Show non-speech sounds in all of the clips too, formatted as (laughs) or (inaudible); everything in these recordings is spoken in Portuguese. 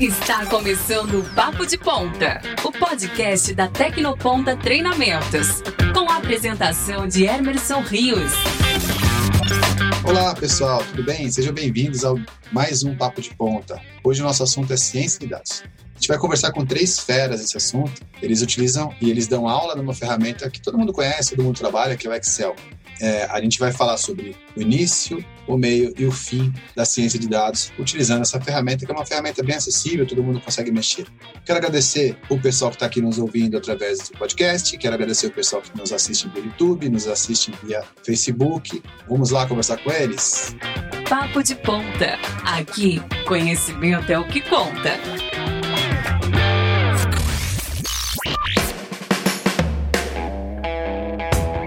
Está começando o Papo de Ponta, o podcast da Tecnoponta Treinamentos, com a apresentação de Emerson Rios. Olá, pessoal, tudo bem? Sejam bem-vindos ao mais um Papo de Ponta. Hoje o nosso assunto é ciência de dados. A gente vai conversar com três feras esse assunto. Eles utilizam e eles dão aula numa ferramenta que todo mundo conhece, todo mundo trabalha, que é o Excel. É, a gente vai falar sobre o início, o meio e o fim da ciência de dados, utilizando essa ferramenta, que é uma ferramenta bem acessível, todo mundo consegue mexer. Quero agradecer o pessoal que está aqui nos ouvindo através do podcast, quero agradecer o pessoal que nos assiste via YouTube, nos assiste via Facebook. Vamos lá conversar com eles? Papo de Ponta. Aqui, conhecimento é o que conta.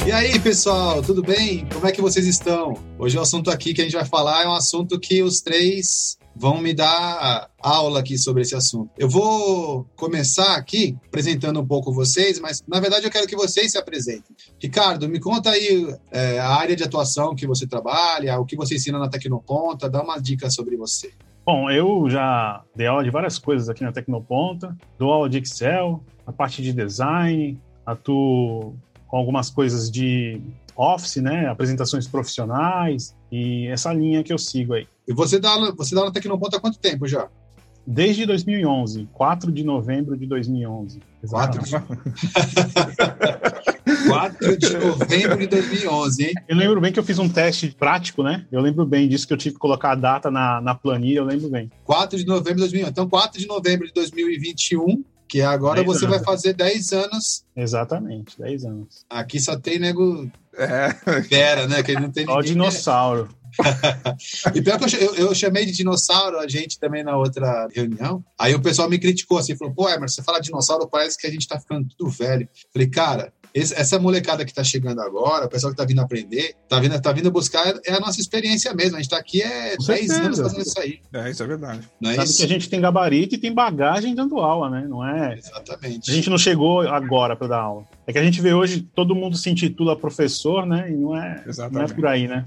E aí, pessoal, tudo bem? Como é que vocês estão? Hoje o assunto aqui que a gente vai falar é um assunto que os três vão me dar aula aqui sobre esse assunto. Eu vou começar aqui apresentando um pouco vocês, mas na verdade eu quero que vocês se apresentem. Ricardo, me conta aí é, a área de atuação que você trabalha, o que você ensina na Tecnoponta, dá uma dica sobre você. Bom, eu já dei aula de várias coisas aqui na Tecnoponta, dou aula de Excel, a parte de design, atuo com algumas coisas de office, né, apresentações profissionais e essa linha que eu sigo aí. E você dá aula, você dá aula Tecnoponta há quanto tempo já? Desde 2011, 4 de novembro de 2011. 4 de... 4 de novembro de 2011, hein? Eu lembro bem que eu fiz um teste prático, né? Eu lembro bem disso que eu tive que colocar a data na, na planilha, eu lembro bem. 4 de novembro de 2011. Então, 4 de novembro de 2021, que agora você anos. vai fazer 10 anos. Exatamente, 10 anos. Aqui só tem nego. É. Fera, né? Que não tem Só dinossauro. (laughs) e pior que eu, eu, chamei de dinossauro a gente também na outra reunião. Aí o pessoal me criticou assim, falou: pô, Emerson, você fala dinossauro, parece que a gente tá ficando tudo velho. Falei, cara, esse, essa molecada que tá chegando agora, o pessoal que tá vindo aprender, tá vindo, tá vindo buscar, é a nossa experiência mesmo. A gente tá aqui é 10 anos fazendo isso aí. É, isso é verdade. Não é Sabe isso? que a gente tem gabarito e tem bagagem dando aula, né? Não é. Exatamente. A gente não chegou agora para dar aula. É que a gente vê hoje, todo mundo se intitula professor, né? E não é, não é por aí, né?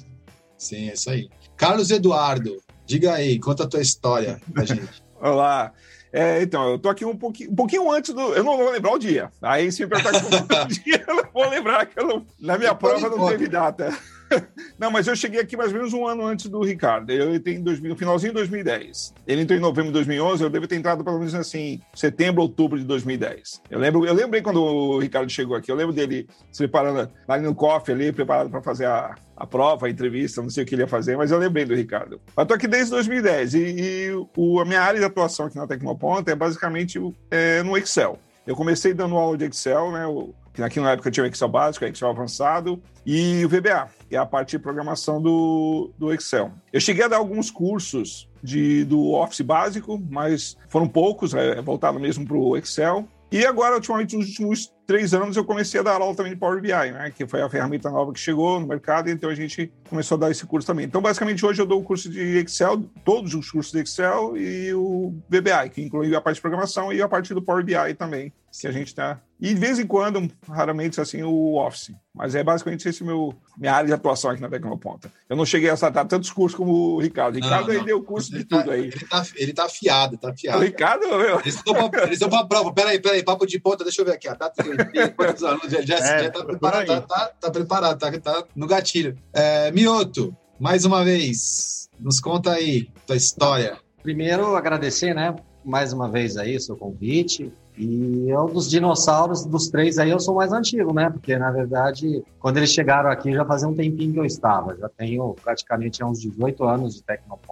Sim, é isso aí. Carlos Eduardo, diga aí, conta a tua história pra gente. (laughs) Olá. É, então, eu tô aqui um pouquinho, um pouquinho antes do. Eu não vou lembrar o dia. Aí, se me perguntar (laughs) o dia, eu não vou lembrar que eu não, na minha prova não teve data. (laughs) Não, mas eu cheguei aqui mais ou menos um ano antes do Ricardo. Eu entrei em 2000, finalzinho de 2010. Ele entrou em novembro de 2011, eu devo ter entrado pelo menos assim, setembro, outubro de 2010. Eu lembro, eu lembrei quando o Ricardo chegou aqui, eu lembro dele se preparando ali no coffee ali, preparado para fazer a, a prova, a entrevista, não sei o que ele ia fazer, mas eu lembrei do Ricardo. Eu tô aqui desde 2010 e, e o, a minha área de atuação aqui na Tecnoponta é basicamente é, no Excel. Eu comecei dando aula de Excel, né? Que época tinha o Excel básico, o Excel avançado e o VBA, que é a parte de programação do, do Excel. Eu cheguei a dar alguns cursos de, do Office básico, mas foram poucos, é, voltado mesmo para o Excel. E agora, ultimamente, nos últimos três anos, eu comecei a dar aula também de Power BI, né? Que foi a ferramenta nova que chegou no mercado, então a gente começou a dar esse curso também. Então, basicamente, hoje eu dou o curso de Excel, todos os cursos de Excel e o VBI, que inclui a parte de programação e a parte do Power BI também, que a gente está e de vez em quando, raramente, assim, o Office. Mas é basicamente esse meu minha área de atuação aqui na Tecnoponta. Eu não cheguei a acertar tantos cursos como o Ricardo. O Ricardo não, aí deu curso ele de tá, tudo aí. Ele tá, ele tá afiado, tá afiado. O Ricardo, meu. Eles estão para prova. Peraí, peraí, papo de ponta, deixa eu ver aqui. Ó. Tá, quantos (laughs) alunos? Já, já, é, já tá, preparado, tá, tá, tá, preparado, tá, tá no gatilho. É, Mioto, mais uma vez, nos conta aí tua história. Primeiro, agradecer, né, mais uma vez aí o seu convite. E eu, dos dinossauros, dos três aí, eu sou mais antigo, né? Porque, na verdade, quando eles chegaram aqui, já fazia um tempinho que eu estava. Já tenho praticamente uns 18 anos de Tecnoponta, né?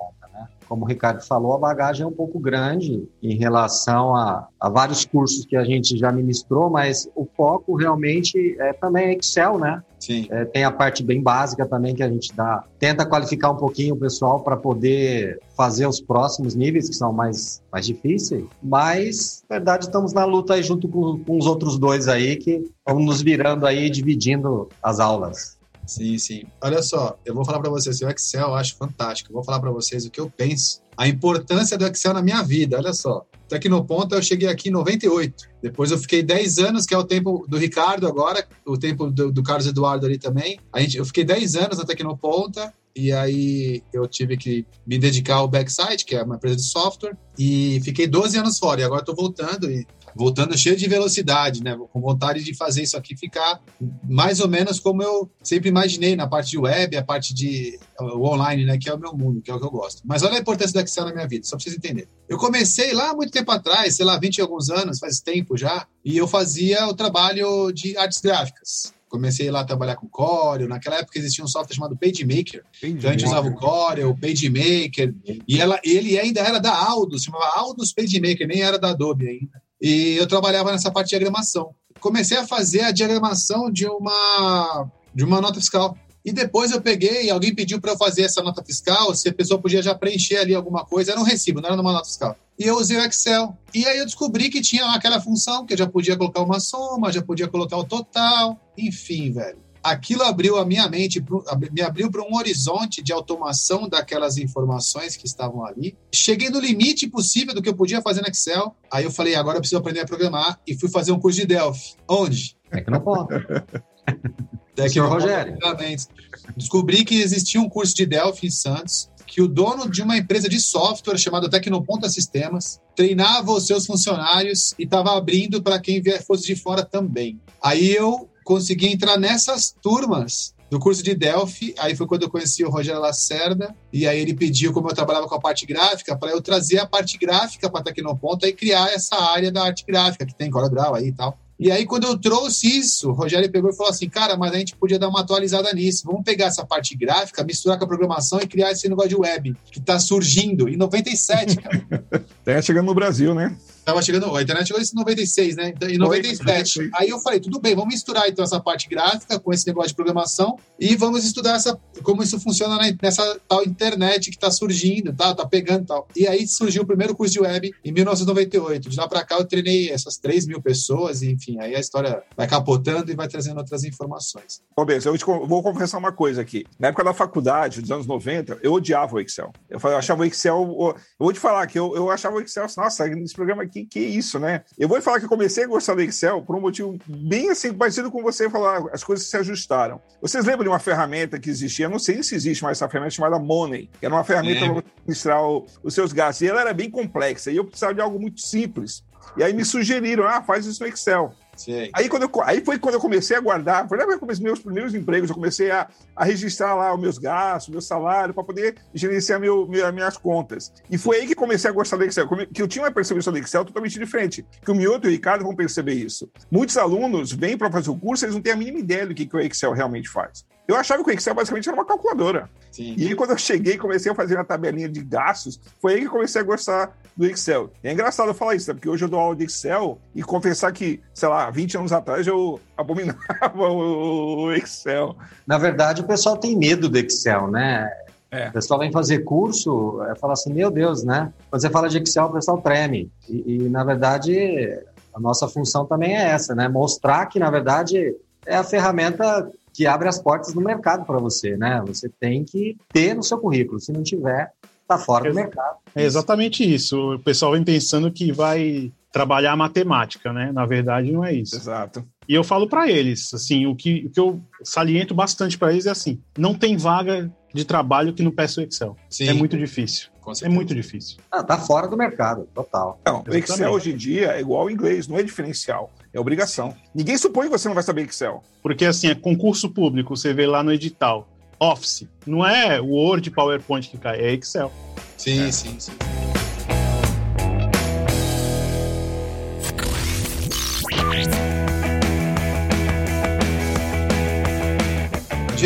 Como o Ricardo falou, a bagagem é um pouco grande em relação a, a vários cursos que a gente já ministrou, mas o foco realmente é também Excel, né? Sim. É, tem a parte bem básica também que a gente dá. Tenta qualificar um pouquinho o pessoal para poder fazer os próximos níveis, que são mais, mais difíceis. Mas, na verdade, estamos na luta aí junto com, com os outros dois aí, que vamos nos virando aí, dividindo as aulas. Sim, sim. Olha só, eu vou falar para vocês, o Excel eu acho fantástico. Eu vou falar para vocês o que eu penso, a importância do Excel na minha vida. Olha só, Tecnoponta eu cheguei aqui em 98. Depois eu fiquei 10 anos, que é o tempo do Ricardo agora, o tempo do, do Carlos Eduardo ali também. A gente, eu fiquei 10 anos na Tecnoponta e aí eu tive que me dedicar ao Backside, que é uma empresa de software, e fiquei 12 anos fora, e agora estou voltando, e voltando cheio de velocidade, né? Com vontade de fazer isso aqui ficar mais ou menos como eu sempre imaginei na parte de web, a parte de online, né? Que é o meu mundo, que é o que eu gosto. Mas olha a importância da Excel na minha vida, só para vocês entenderem. Eu comecei lá muito tempo atrás, sei lá, 20 e alguns anos, faz tempo já, e eu fazia o trabalho de artes gráficas. Comecei lá a trabalhar com Corel. Naquela época existia um software chamado PageMaker. Page então a gente usava o Corel, o PageMaker. E ela, ele ainda era da Aldus, chamava Aldus PageMaker, nem era da Adobe ainda. E eu trabalhava nessa parte de diagramação. Comecei a fazer a diagramação de uma, de uma nota fiscal. E depois eu peguei, alguém pediu para eu fazer essa nota fiscal, se a pessoa podia já preencher ali alguma coisa, era um recibo, não era numa nota fiscal. E eu usei o Excel. E aí eu descobri que tinha aquela função que eu já podia colocar uma soma, já podia colocar o total, enfim, velho aquilo abriu a minha mente, me abriu para um horizonte de automação daquelas informações que estavam ali. Cheguei no limite possível do que eu podia fazer no Excel. Aí eu falei, agora eu preciso aprender a programar e fui fazer um curso de Delphi. Onde? É que não pode. (laughs) Senhor Rogério. Descobri que existia um curso de Delphi em Santos que o dono de uma empresa de software chamada Tecnoponta Sistemas treinava os seus funcionários e estava abrindo para quem fosse de fora também. Aí eu consegui entrar nessas turmas do curso de Delphi. Aí foi quando eu conheci o Rogério Lacerda. E aí ele pediu, como eu trabalhava com a parte gráfica, para eu trazer a parte gráfica para Tecnoponta e criar essa área da arte gráfica, que tem CorelDRAW aí e tal. E aí, quando eu trouxe isso, o Rogério pegou e falou assim: cara, mas a gente podia dar uma atualizada nisso. Vamos pegar essa parte gráfica, misturar com a programação e criar esse negócio de web que está surgindo em 97, cara. (laughs) Tá chegando no Brasil, né? Tava chegando, a internet chegou em 96, né? Em 97. Oi, Aí eu falei, tudo bem, vamos misturar então essa parte gráfica com esse negócio de programação e vamos estudar essa, como isso funciona nessa tal internet que está surgindo, tá, tá pegando e tal. E aí surgiu o primeiro curso de web em 1998. De lá para cá eu treinei essas 3 mil pessoas, e, enfim, aí a história vai capotando e vai trazendo outras informações. Benção, eu vou confessar uma coisa aqui. Na época da faculdade, dos anos 90, eu odiava o Excel. Eu, achava o Excel. Eu vou te falar que eu, eu achava o Excel, nossa, esse programa aqui que, que isso, né? Eu vou falar que eu comecei a gostar do Excel por um motivo bem assim, parecido com você falar, as coisas se ajustaram. Vocês lembram de uma ferramenta que existia? Eu não sei se existe mais essa ferramenta chamada Money, que era uma ferramenta é. para administrar o, os seus gastos. E ela era bem complexa, e eu precisava de algo muito simples. E aí me sugeriram, ah, faz isso no Excel. Aí, quando eu, aí foi quando eu comecei a guardar, foi comecei meus primeiros empregos, eu comecei a, a registrar lá os meus gastos, meu salário, para poder gerenciar meu, meu, minhas contas. E foi aí que comecei a gostar do Excel, que eu tinha uma percepção do Excel totalmente diferente, que o Mioto e o Ricardo vão perceber isso. Muitos alunos vêm para fazer o curso, eles não têm a mínima ideia do que, que o Excel realmente faz. Eu achava que o Excel basicamente era uma calculadora. Sim. E aí, quando eu cheguei e comecei a fazer a tabelinha de gastos, foi aí que comecei a gostar do Excel. E é engraçado eu falar isso, né? porque hoje eu dou aula de Excel e confessar que, sei lá, 20 anos atrás eu (laughs) abominava o Excel. Na verdade, o pessoal tem medo do Excel, né? É. O pessoal vem fazer curso, é, fala assim, meu Deus, né? Quando você fala de Excel, o pessoal treme. E, e, na verdade, a nossa função também é essa, né? Mostrar que, na verdade, é a ferramenta que abre as portas do mercado para você, né? Você tem que ter no seu currículo. Se não tiver, tá fora do mercado. É exatamente isso. O pessoal vem pensando que vai trabalhar matemática, né? Na verdade, não é isso. Exato. E eu falo para eles, assim, o que, o que eu saliento bastante para eles é assim: não tem vaga de trabalho que não peça o Excel. Sim. É muito difícil. É muito difícil. Ah, tá fora do mercado, total. Não, o Excel hoje em dia é igual ao inglês, não é diferencial. É obrigação. Ninguém supõe que você não vai saber Excel. Porque, assim, é concurso público, você vê lá no edital. Office. Não é Word, PowerPoint que cai, é Excel. Sim, é. sim, sim.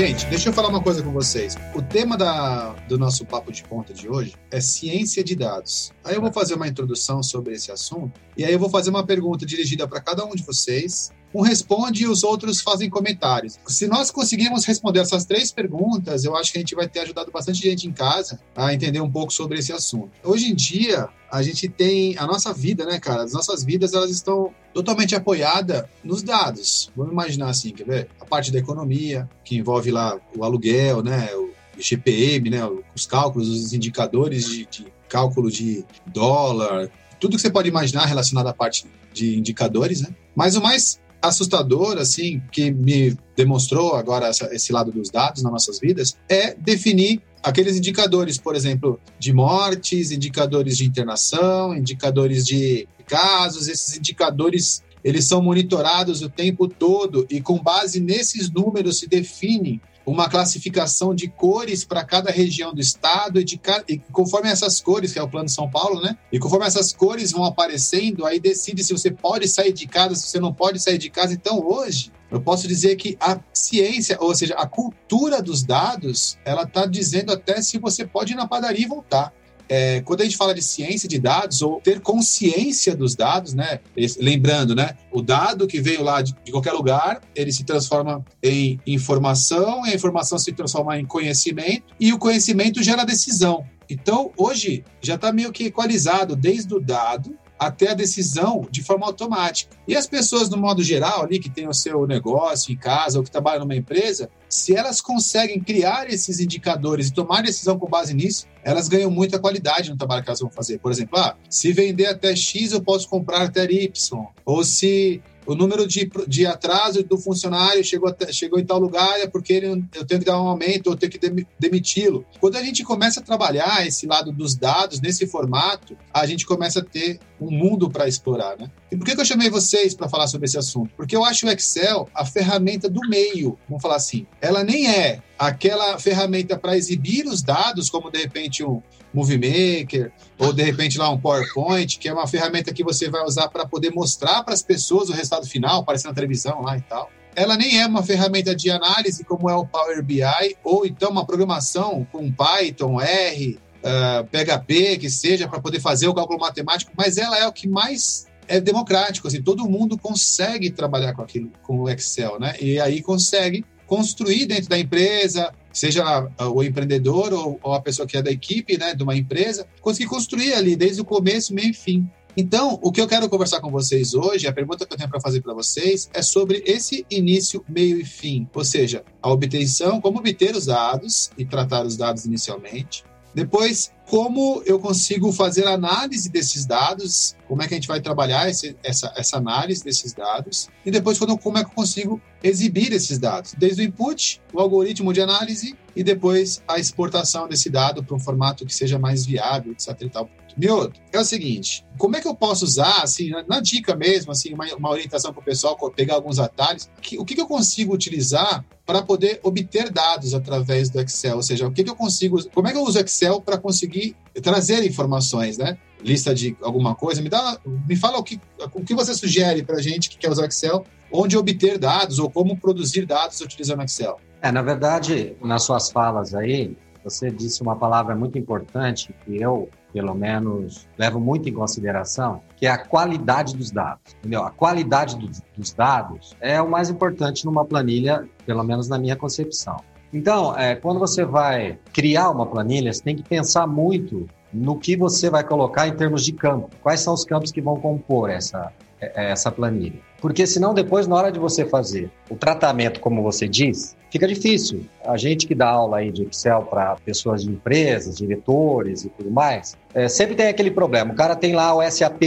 Gente, deixa eu falar uma coisa com vocês. O tema da, do nosso papo de ponta de hoje é ciência de dados. Aí eu vou fazer uma introdução sobre esse assunto e aí eu vou fazer uma pergunta dirigida para cada um de vocês um responde e os outros fazem comentários. Se nós conseguirmos responder essas três perguntas, eu acho que a gente vai ter ajudado bastante gente em casa a entender um pouco sobre esse assunto. Hoje em dia, a gente tem a nossa vida, né, cara? As nossas vidas, elas estão totalmente apoiadas nos dados. Vamos imaginar assim, quer ver? A parte da economia, que envolve lá o aluguel, né, o GPM, né, os cálculos, os indicadores de, de cálculo de dólar, tudo que você pode imaginar relacionado à parte de indicadores, né? Mas o mais assustador, assim, que me demonstrou agora essa, esse lado dos dados nas nossas vidas, é definir aqueles indicadores, por exemplo, de mortes, indicadores de internação, indicadores de casos, esses indicadores eles são monitorados o tempo todo e com base nesses números se define uma classificação de cores para cada região do estado e, de, e conforme essas cores, que é o Plano São Paulo, né? E conforme essas cores vão aparecendo, aí decide se você pode sair de casa, se você não pode sair de casa. Então, hoje, eu posso dizer que a ciência, ou seja, a cultura dos dados, ela está dizendo até se você pode ir na padaria e voltar é, quando a gente fala de ciência de dados ou ter consciência dos dados, né? Lembrando, né? O dado que veio lá de, de qualquer lugar, ele se transforma em informação, a informação se transforma em conhecimento e o conhecimento gera decisão. Então, hoje já está meio que equalizado desde o dado até a decisão de forma automática. E as pessoas, no modo geral, ali que tem o seu negócio em casa ou que trabalham numa empresa, se elas conseguem criar esses indicadores e tomar decisão com base nisso, elas ganham muita qualidade no trabalho que elas vão fazer. Por exemplo, ah, se vender até X, eu posso comprar até Y. Ou se o número de, de atraso do funcionário chegou, até, chegou em tal lugar é porque ele, eu tenho que dar um aumento ou tenho que demiti-lo. Quando a gente começa a trabalhar esse lado dos dados nesse formato, a gente começa a ter um mundo para explorar, né? E por que, que eu chamei vocês para falar sobre esse assunto? Porque eu acho o Excel a ferramenta do meio, vamos falar assim. Ela nem é aquela ferramenta para exibir os dados, como de repente um Movie Maker, ou de repente lá um PowerPoint, que é uma ferramenta que você vai usar para poder mostrar para as pessoas o resultado final, aparecer na televisão lá e tal. Ela nem é uma ferramenta de análise como é o Power BI, ou então uma programação com Python, R, uh, PHP, que seja, para poder fazer o cálculo matemático, mas ela é o que mais é democrático, assim, todo mundo consegue trabalhar com aquilo, com o Excel, né? E aí consegue construir dentro da empresa, seja o empreendedor ou, ou, a pessoa que é da equipe, né, de uma empresa, conseguir construir ali desde o começo, meio e fim. Então, o que eu quero conversar com vocês hoje, a pergunta que eu tenho para fazer para vocês é sobre esse início, meio e fim, ou seja, a obtenção, como obter os dados e tratar os dados inicialmente, depois, como eu consigo fazer análise desses dados, como é que a gente vai trabalhar esse, essa, essa análise desses dados, e depois quando, como é que eu consigo exibir esses dados, desde o input, o algoritmo de análise, e depois a exportação desse dado para um formato que seja mais viável, etc. E tal. Mioto, é o seguinte, como é que eu posso usar, assim, na, dica mesmo, assim, uma, uma orientação para o pessoal, pegar alguns atalhos, que, o que, que eu consigo utilizar para poder obter dados através do Excel? Ou seja, o que, que eu consigo, como é que eu uso Excel para conseguir trazer informações, né? Lista de alguma coisa, me dá, me fala o que, o que você sugere para a gente que quer usar Excel, onde obter dados ou como produzir dados utilizando Excel. É, na verdade, nas suas falas aí, você disse uma palavra muito importante que eu pelo menos, levo muito em consideração, que é a qualidade dos dados. Entendeu? A qualidade dos dados é o mais importante numa planilha, pelo menos na minha concepção. Então, é, quando você vai criar uma planilha, você tem que pensar muito no que você vai colocar em termos de campo. Quais são os campos que vão compor essa, é, é, essa planilha. Porque senão depois, na hora de você fazer o tratamento, como você diz, fica difícil. A gente que dá aula aí de Excel para pessoas de empresas, diretores e tudo mais, é, sempre tem aquele problema. O cara tem lá o SAP,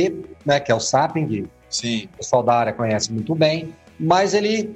né, que é o SAPing, Sim. o pessoal da área conhece muito bem, mas ele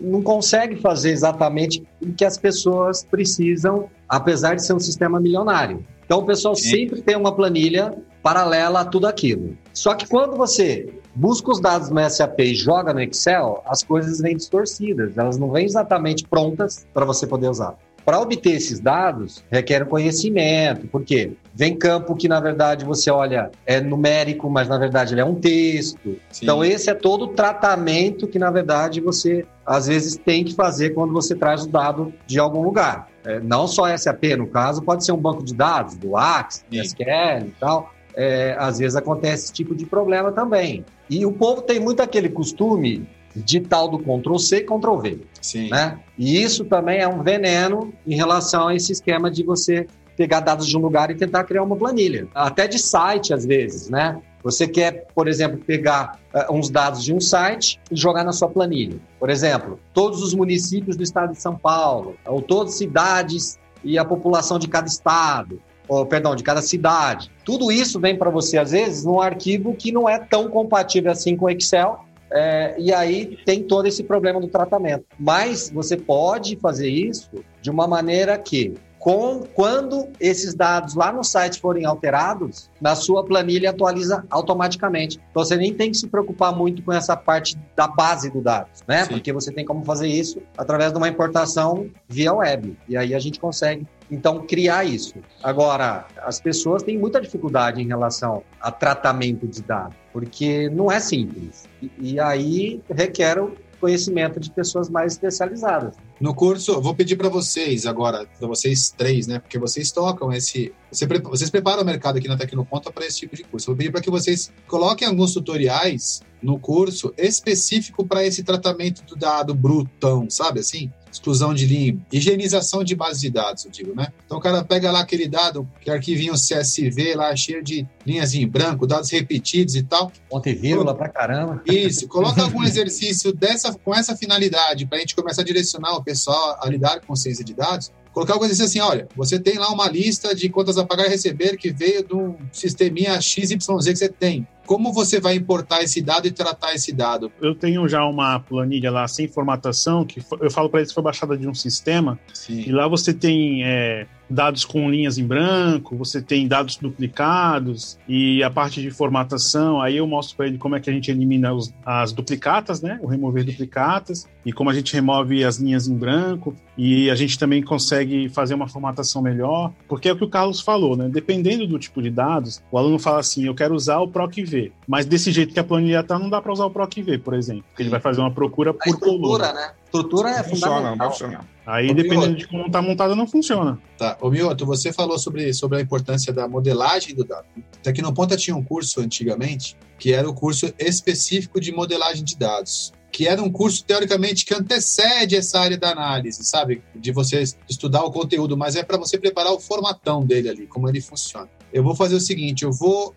não consegue fazer exatamente o que as pessoas precisam, apesar de ser um sistema milionário. Então o pessoal Sim. sempre tem uma planilha paralela a tudo aquilo. Só que quando você busca os dados no SAP e joga no Excel, as coisas vêm distorcidas, elas não vêm exatamente prontas para você poder usar. Para obter esses dados, requer um conhecimento, porque vem campo que, na verdade, você olha, é numérico, mas, na verdade, ele é um texto. Sim. Então, esse é todo o tratamento que, na verdade, você, às vezes, tem que fazer quando você traz o dado de algum lugar. É, não só SAP, no caso, pode ser um banco de dados, do Axis, do SQL e tal. É, às vezes acontece esse tipo de problema também. E o povo tem muito aquele costume de tal do Ctrl C e Ctrl V. Sim. Né? E isso também é um veneno em relação a esse esquema de você pegar dados de um lugar e tentar criar uma planilha. Até de site, às vezes, né? Você quer, por exemplo, pegar uh, uns dados de um site e jogar na sua planilha. Por exemplo, todos os municípios do estado de São Paulo, ou todas as cidades e a população de cada estado, ou, perdão, de cada cidade. Tudo isso vem para você, às vezes, num arquivo que não é tão compatível assim com o Excel, É, e aí tem todo esse problema do tratamento. Mas você pode fazer isso de uma maneira que com, quando esses dados lá no site forem alterados, na sua planilha atualiza automaticamente. Então você nem tem que se preocupar muito com essa parte da base do dado, né? Sim. Porque você tem como fazer isso através de uma importação via web. E aí a gente consegue então, criar isso. Agora, as pessoas têm muita dificuldade em relação a tratamento de dados, porque não é simples. E, e aí requer conhecimento de pessoas mais especializadas. No curso, vou pedir para vocês agora, para vocês três, né? Porque vocês tocam esse. Vocês preparam o mercado aqui na Tecnoponta para esse tipo de curso. Vou pedir para que vocês coloquem alguns tutoriais no curso específico para esse tratamento do dado brutão, sabe assim? Exclusão de linha, higienização de bases de dados, eu digo, né? Então o cara pega lá aquele dado, que arquivinho CSV lá, cheio de linhas em branco, dados repetidos e tal. Ponto e vírgula pra caramba. Isso, coloca algum exercício dessa, com essa finalidade, para a gente começar a direcionar o pessoal a lidar com ciência de dados, colocar algo assim, olha, você tem lá uma lista de contas a pagar e receber que veio de um sisteminha XYZ que você tem. Como você vai importar esse dado e tratar esse dado? Eu tenho já uma planilha lá sem formatação, que eu falo para eles que foi baixada de um sistema, Sim. e lá você tem é, dados com linhas em branco, você tem dados duplicados e a parte de formatação, aí eu mostro para ele como é que a gente elimina os, as duplicatas, né? O remover duplicatas e como a gente remove as linhas em branco e a gente também consegue fazer uma formatação melhor, porque é o que o Carlos falou, né? Dependendo do tipo de dados, o aluno fala assim, eu quero usar o PROC-V, mas desse jeito que a planilha está, não dá para usar o PROC-V, por exemplo, porque ele vai fazer uma procura a por coluna. Né? Estrutura é funciona, fundamental. Funciona. Aí, Ô, dependendo Mioto. de como está montada, não funciona. Tá. Ô, Mioto, você falou sobre, sobre a importância da modelagem do dado. Tecnoponta tinha um curso antigamente, que era o curso específico de modelagem de dados que era um curso, teoricamente, que antecede essa área da análise, sabe? De você estudar o conteúdo, mas é para você preparar o formatão dele ali, como ele funciona. Eu vou fazer o seguinte, eu vou,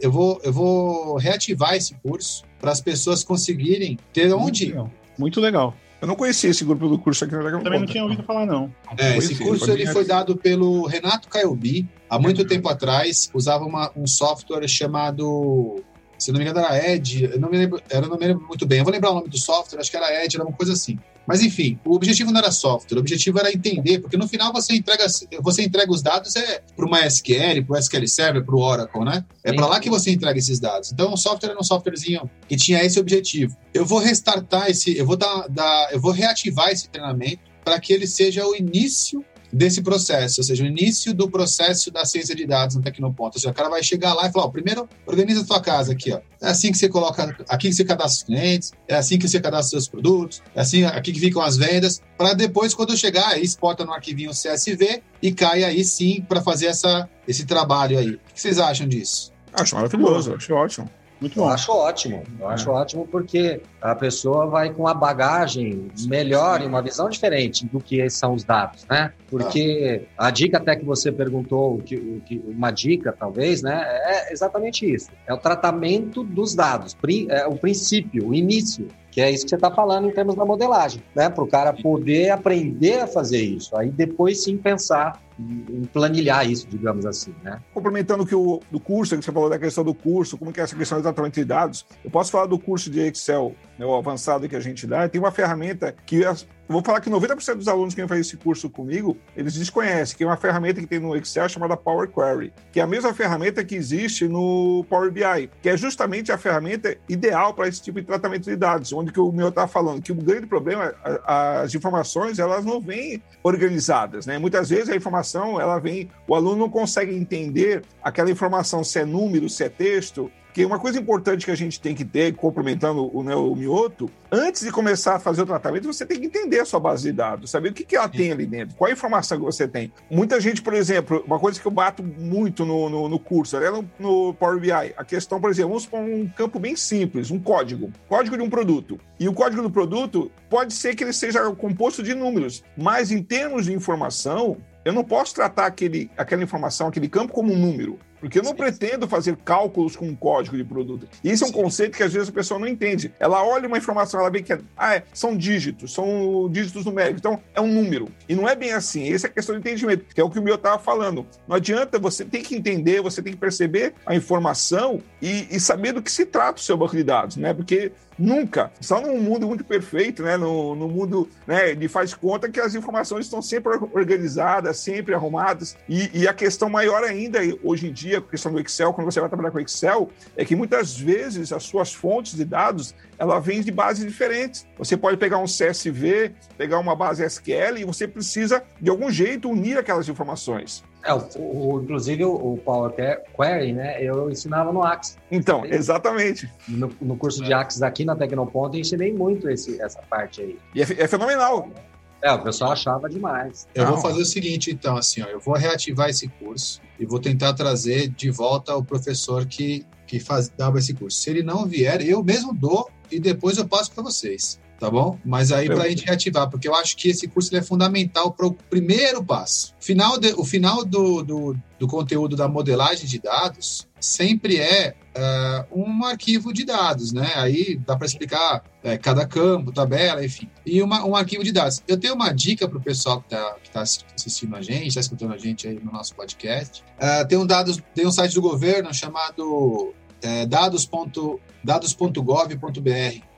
eu vou, eu vou reativar esse curso para as pessoas conseguirem ter onde... Muito legal. Eu não conhecia esse grupo do curso aqui na Dragão Também não tinha ouvido falar, não. É, esse curso ele foi dado pelo Renato Caiobi, há muito tempo atrás, usava uma, um software chamado se não me engano era Edge, eu não me lembro, eu não me lembro muito bem, eu vou lembrar o nome do software, acho que era Edge, era uma coisa assim. Mas enfim, o objetivo não era software, o objetivo era entender, porque no final você entrega, você entrega os dados é para uma SQL, para o SQL Server, para o Oracle, né? É para lá que você entrega esses dados. Então o software era um softwarezinho que tinha esse objetivo. Eu vou restartar esse, eu vou dar, dar eu vou reativar esse treinamento para que ele seja o início desse processo, ou seja, o início do processo da ciência de dados no Tecnoponto. Ou seja, o cara vai chegar lá e falar, ó, primeiro organiza a tua casa aqui, ó. É assim que você coloca, aqui que você cadastra os clientes, é assim que você cadastra os seus produtos, é assim, aqui que ficam as vendas, para depois, quando chegar, aí exporta no arquivinho CSV e cai aí sim para fazer essa, esse trabalho aí. O que vocês acham disso? Acho maravilhoso, acho ótimo. Muito bom. Eu acho ótimo. Eu é. acho ótimo porque a pessoa vai com uma bagagem melhor e uma visão diferente do que são os dados, né? Porque a dica até que você perguntou, que, que, uma dica talvez, né? É exatamente isso. É o tratamento dos dados, é o princípio, o início que é isso que você está falando em termos da modelagem, né? Para o cara poder aprender a fazer isso. Aí depois sim pensar em planilhar isso, digamos assim, né? Complementando que o do curso, que você falou da questão do curso, como que é essa questão de tratamento de dados, eu posso falar do curso de Excel, né, o avançado que a gente dá, tem uma ferramenta que vou falar que 90% dos alunos que vêm fazer esse curso comigo, eles desconhecem, que é uma ferramenta que tem no Excel chamada Power Query, que é a mesma ferramenta que existe no Power BI, que é justamente a ferramenta ideal para esse tipo de tratamento de dados, onde que o meu está falando que o grande problema, as informações, elas não vêm organizadas, né? Muitas vezes a informação, ela vem, o aluno não consegue entender aquela informação se é número, se é texto, porque uma coisa importante que a gente tem que ter, complementando o, né, o Mioto, antes de começar a fazer o tratamento, você tem que entender a sua base de dados, saber o que, que ela tem ali dentro, qual a informação que você tem. Muita gente, por exemplo, uma coisa que eu bato muito no, no, no curso, é no, no, Power BI, a questão, por exemplo, vamos para um campo bem simples, um código, código de um produto. E o código do produto pode ser que ele seja composto de números, mas em termos de informação, eu não posso tratar aquele, aquela informação, aquele campo como um número. Porque eu não pretendo fazer cálculos com um código de produto. E esse é um conceito que às vezes a pessoa não entende. Ela olha uma informação, ela vê que é, ah, é, são dígitos, são dígitos numéricos, então é um número. E não é bem assim. Essa é a questão de entendimento, que é o que o meu estava falando. Não adianta, você tem que entender, você tem que perceber a informação e, e saber do que se trata o seu banco de dados, né? Porque Nunca. Só num mundo muito perfeito, né? No, no mundo né, de faz conta que as informações estão sempre organizadas, sempre arrumadas. E, e, a questão maior ainda, hoje em dia, a questão do Excel, quando você vai trabalhar com Excel, é que muitas vezes as suas fontes de dados ela vem de bases diferentes. Você pode pegar um CSV, pegar uma base SQL e você precisa, de algum jeito, unir aquelas informações. É, o, o, inclusive o, o Power Query, né? Eu ensinava no Axis. Então, exatamente. No, no curso de Axis aqui na Tecnoponto, eu ensinei muito esse, essa parte aí. E é, é fenomenal. É, o pessoal achava demais. Eu Não. vou fazer o seguinte, então, assim, ó, eu vou reativar esse curso e vou tentar trazer de volta o professor que, que faz, dava esse curso. Se ele não vier, eu mesmo dou e depois eu passo para vocês tá bom? Mas aí para a gente reativar, porque eu acho que esse curso é fundamental para o primeiro passo. Final de, o final do, do, do, conteúdo da modelagem de dados sempre é uh, um arquivo de dados, né? Aí dá para explicar é, cada campo, tabela, enfim. E uma, um arquivo de dados. Eu tenho uma dica para o pessoal que está que tá assistindo a gente, está escutando a gente aí no nosso podcast. Uh, tem, um dados, tem um site do governo chamado é, dados.gov.br,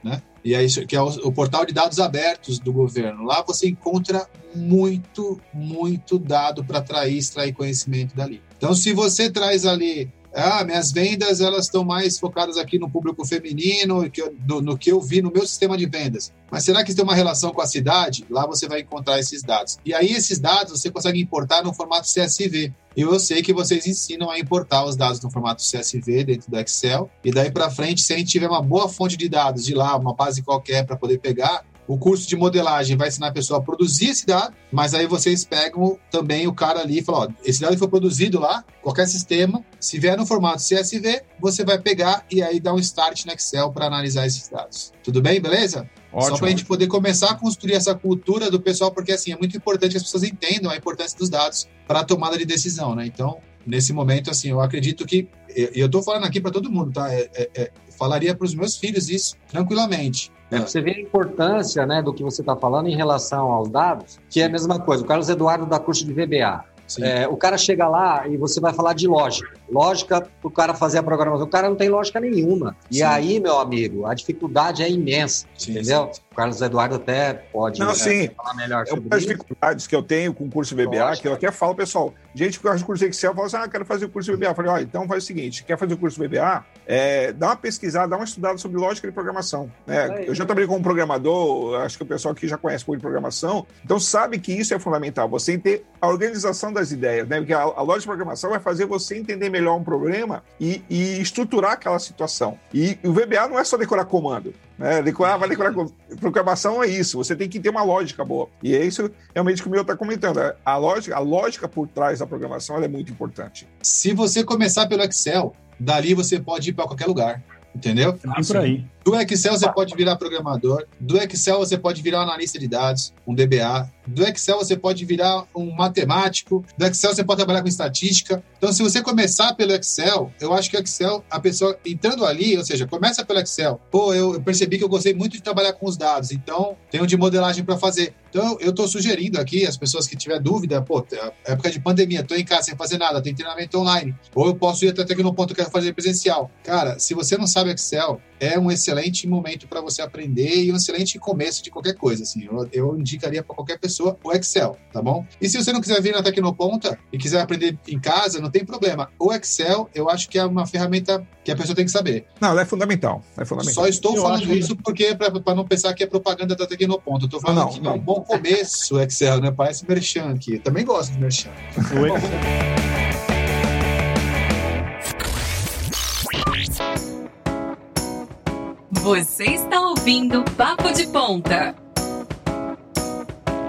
né? E é isso que é o, o, portal de dados abertos do governo. Lá você encontra muito, muito dado para atrair, extrair conhecimento dali. Então, se você traz ali ah, minhas vendas elas estão mais focadas aqui no público feminino, que eu, no, no, que eu vi no meu sistema de vendas. Mas será que isso tem uma relação com a cidade? Lá você vai encontrar esses dados. E aí esses dados você consegue importar no formato CSV. E eu sei que vocês ensinam a importar os dados no formato CSV dentro do Excel. E daí para frente, se a gente tiver uma boa fonte de dados de lá, uma base qualquer para poder pegar, o curso de modelagem vai ensinar a pessoa a produzir esse dado, mas aí vocês pegam também o cara ali e falam: ó, esse dado foi produzido lá, qualquer sistema, se vier no formato CSV, você vai pegar e aí dar um start no Excel para analisar esses dados. Tudo bem, beleza? Ótimo. Só para a gente poder começar a construir essa cultura do pessoal, porque assim é muito importante que as pessoas entendam a importância dos dados para a tomada de decisão, né? Então, nesse momento, assim, eu acredito que e eu estou falando aqui para todo mundo, tá? É, é, é, falaria para os meus filhos isso tranquilamente. É, você vê a importância né, do que você está falando em relação aos dados, que é a mesma coisa. O Carlos Eduardo da curso de VBA. É, o cara chega lá e você vai falar de lógica. Lógica para o cara fazer a programação. O cara não tem lógica nenhuma. E Sim. aí, meu amigo, a dificuldade é imensa. Sim, entendeu? Sim. O Carlos Eduardo até pode não, é, falar melhor sobre é As dificuldades que eu tenho com o curso VBA, Lógica. que eu até falo, pessoal, gente que gosta de curso Excel, fala assim, ah, quero fazer o curso VBA. Eu falei, ó, então faz o seguinte, quer fazer o curso VBA? É, dá uma pesquisada, dá uma estudada sobre lógica de programação. Né? Eu já trabalhei com um programador, acho que o pessoal aqui já conhece um pouco de programação, então sabe que isso é fundamental, você ter a organização das ideias, né? Porque a, a lógica de programação vai fazer você entender melhor um problema e, e estruturar aquela situação. E o VBA não é só decorar comando. Né? Decorar, vai decorar programação é isso. Você tem que ter uma lógica boa. E é isso realmente que o meu está comentando. A lógica, a lógica por trás da programação é muito importante. Se você começar pelo Excel, dali você pode ir para qualquer lugar. Entendeu? É por aí. Do Excel você pode virar programador, do Excel você pode virar analista de dados, um DBA, do Excel você pode virar um matemático, do Excel você pode trabalhar com estatística. Então, se você começar pelo Excel, eu acho que o Excel, a pessoa entrando ali, ou seja, começa pelo Excel. Pô, eu percebi que eu gostei muito de trabalhar com os dados, então tenho de modelagem para fazer. Então, eu estou sugerindo aqui, as pessoas que tiver dúvida, pô, época de pandemia, estou em casa sem fazer nada, tem treinamento online, ou eu posso ir até no ponto que eu quero fazer presencial. Cara, se você não sabe Excel, é um excelente momento para você aprender e um excelente começo de qualquer coisa. Assim, eu, eu indicaria para qualquer pessoa o Excel, tá bom? E se você não quiser vir na Tecnoponta e quiser aprender em casa, não tem problema. O Excel, eu acho que é uma ferramenta que a pessoa tem que saber. Não, ela é fundamental. É fundamental. Só estou eu falando isso que... porque para não pensar que é propaganda da Tecnoponta. Eu estou falando não, que não. é um bom começo o Excel, né? Parece merchan aqui. Eu também gosto de merchan. O Excel. (laughs) Você está ouvindo Papo de Ponta.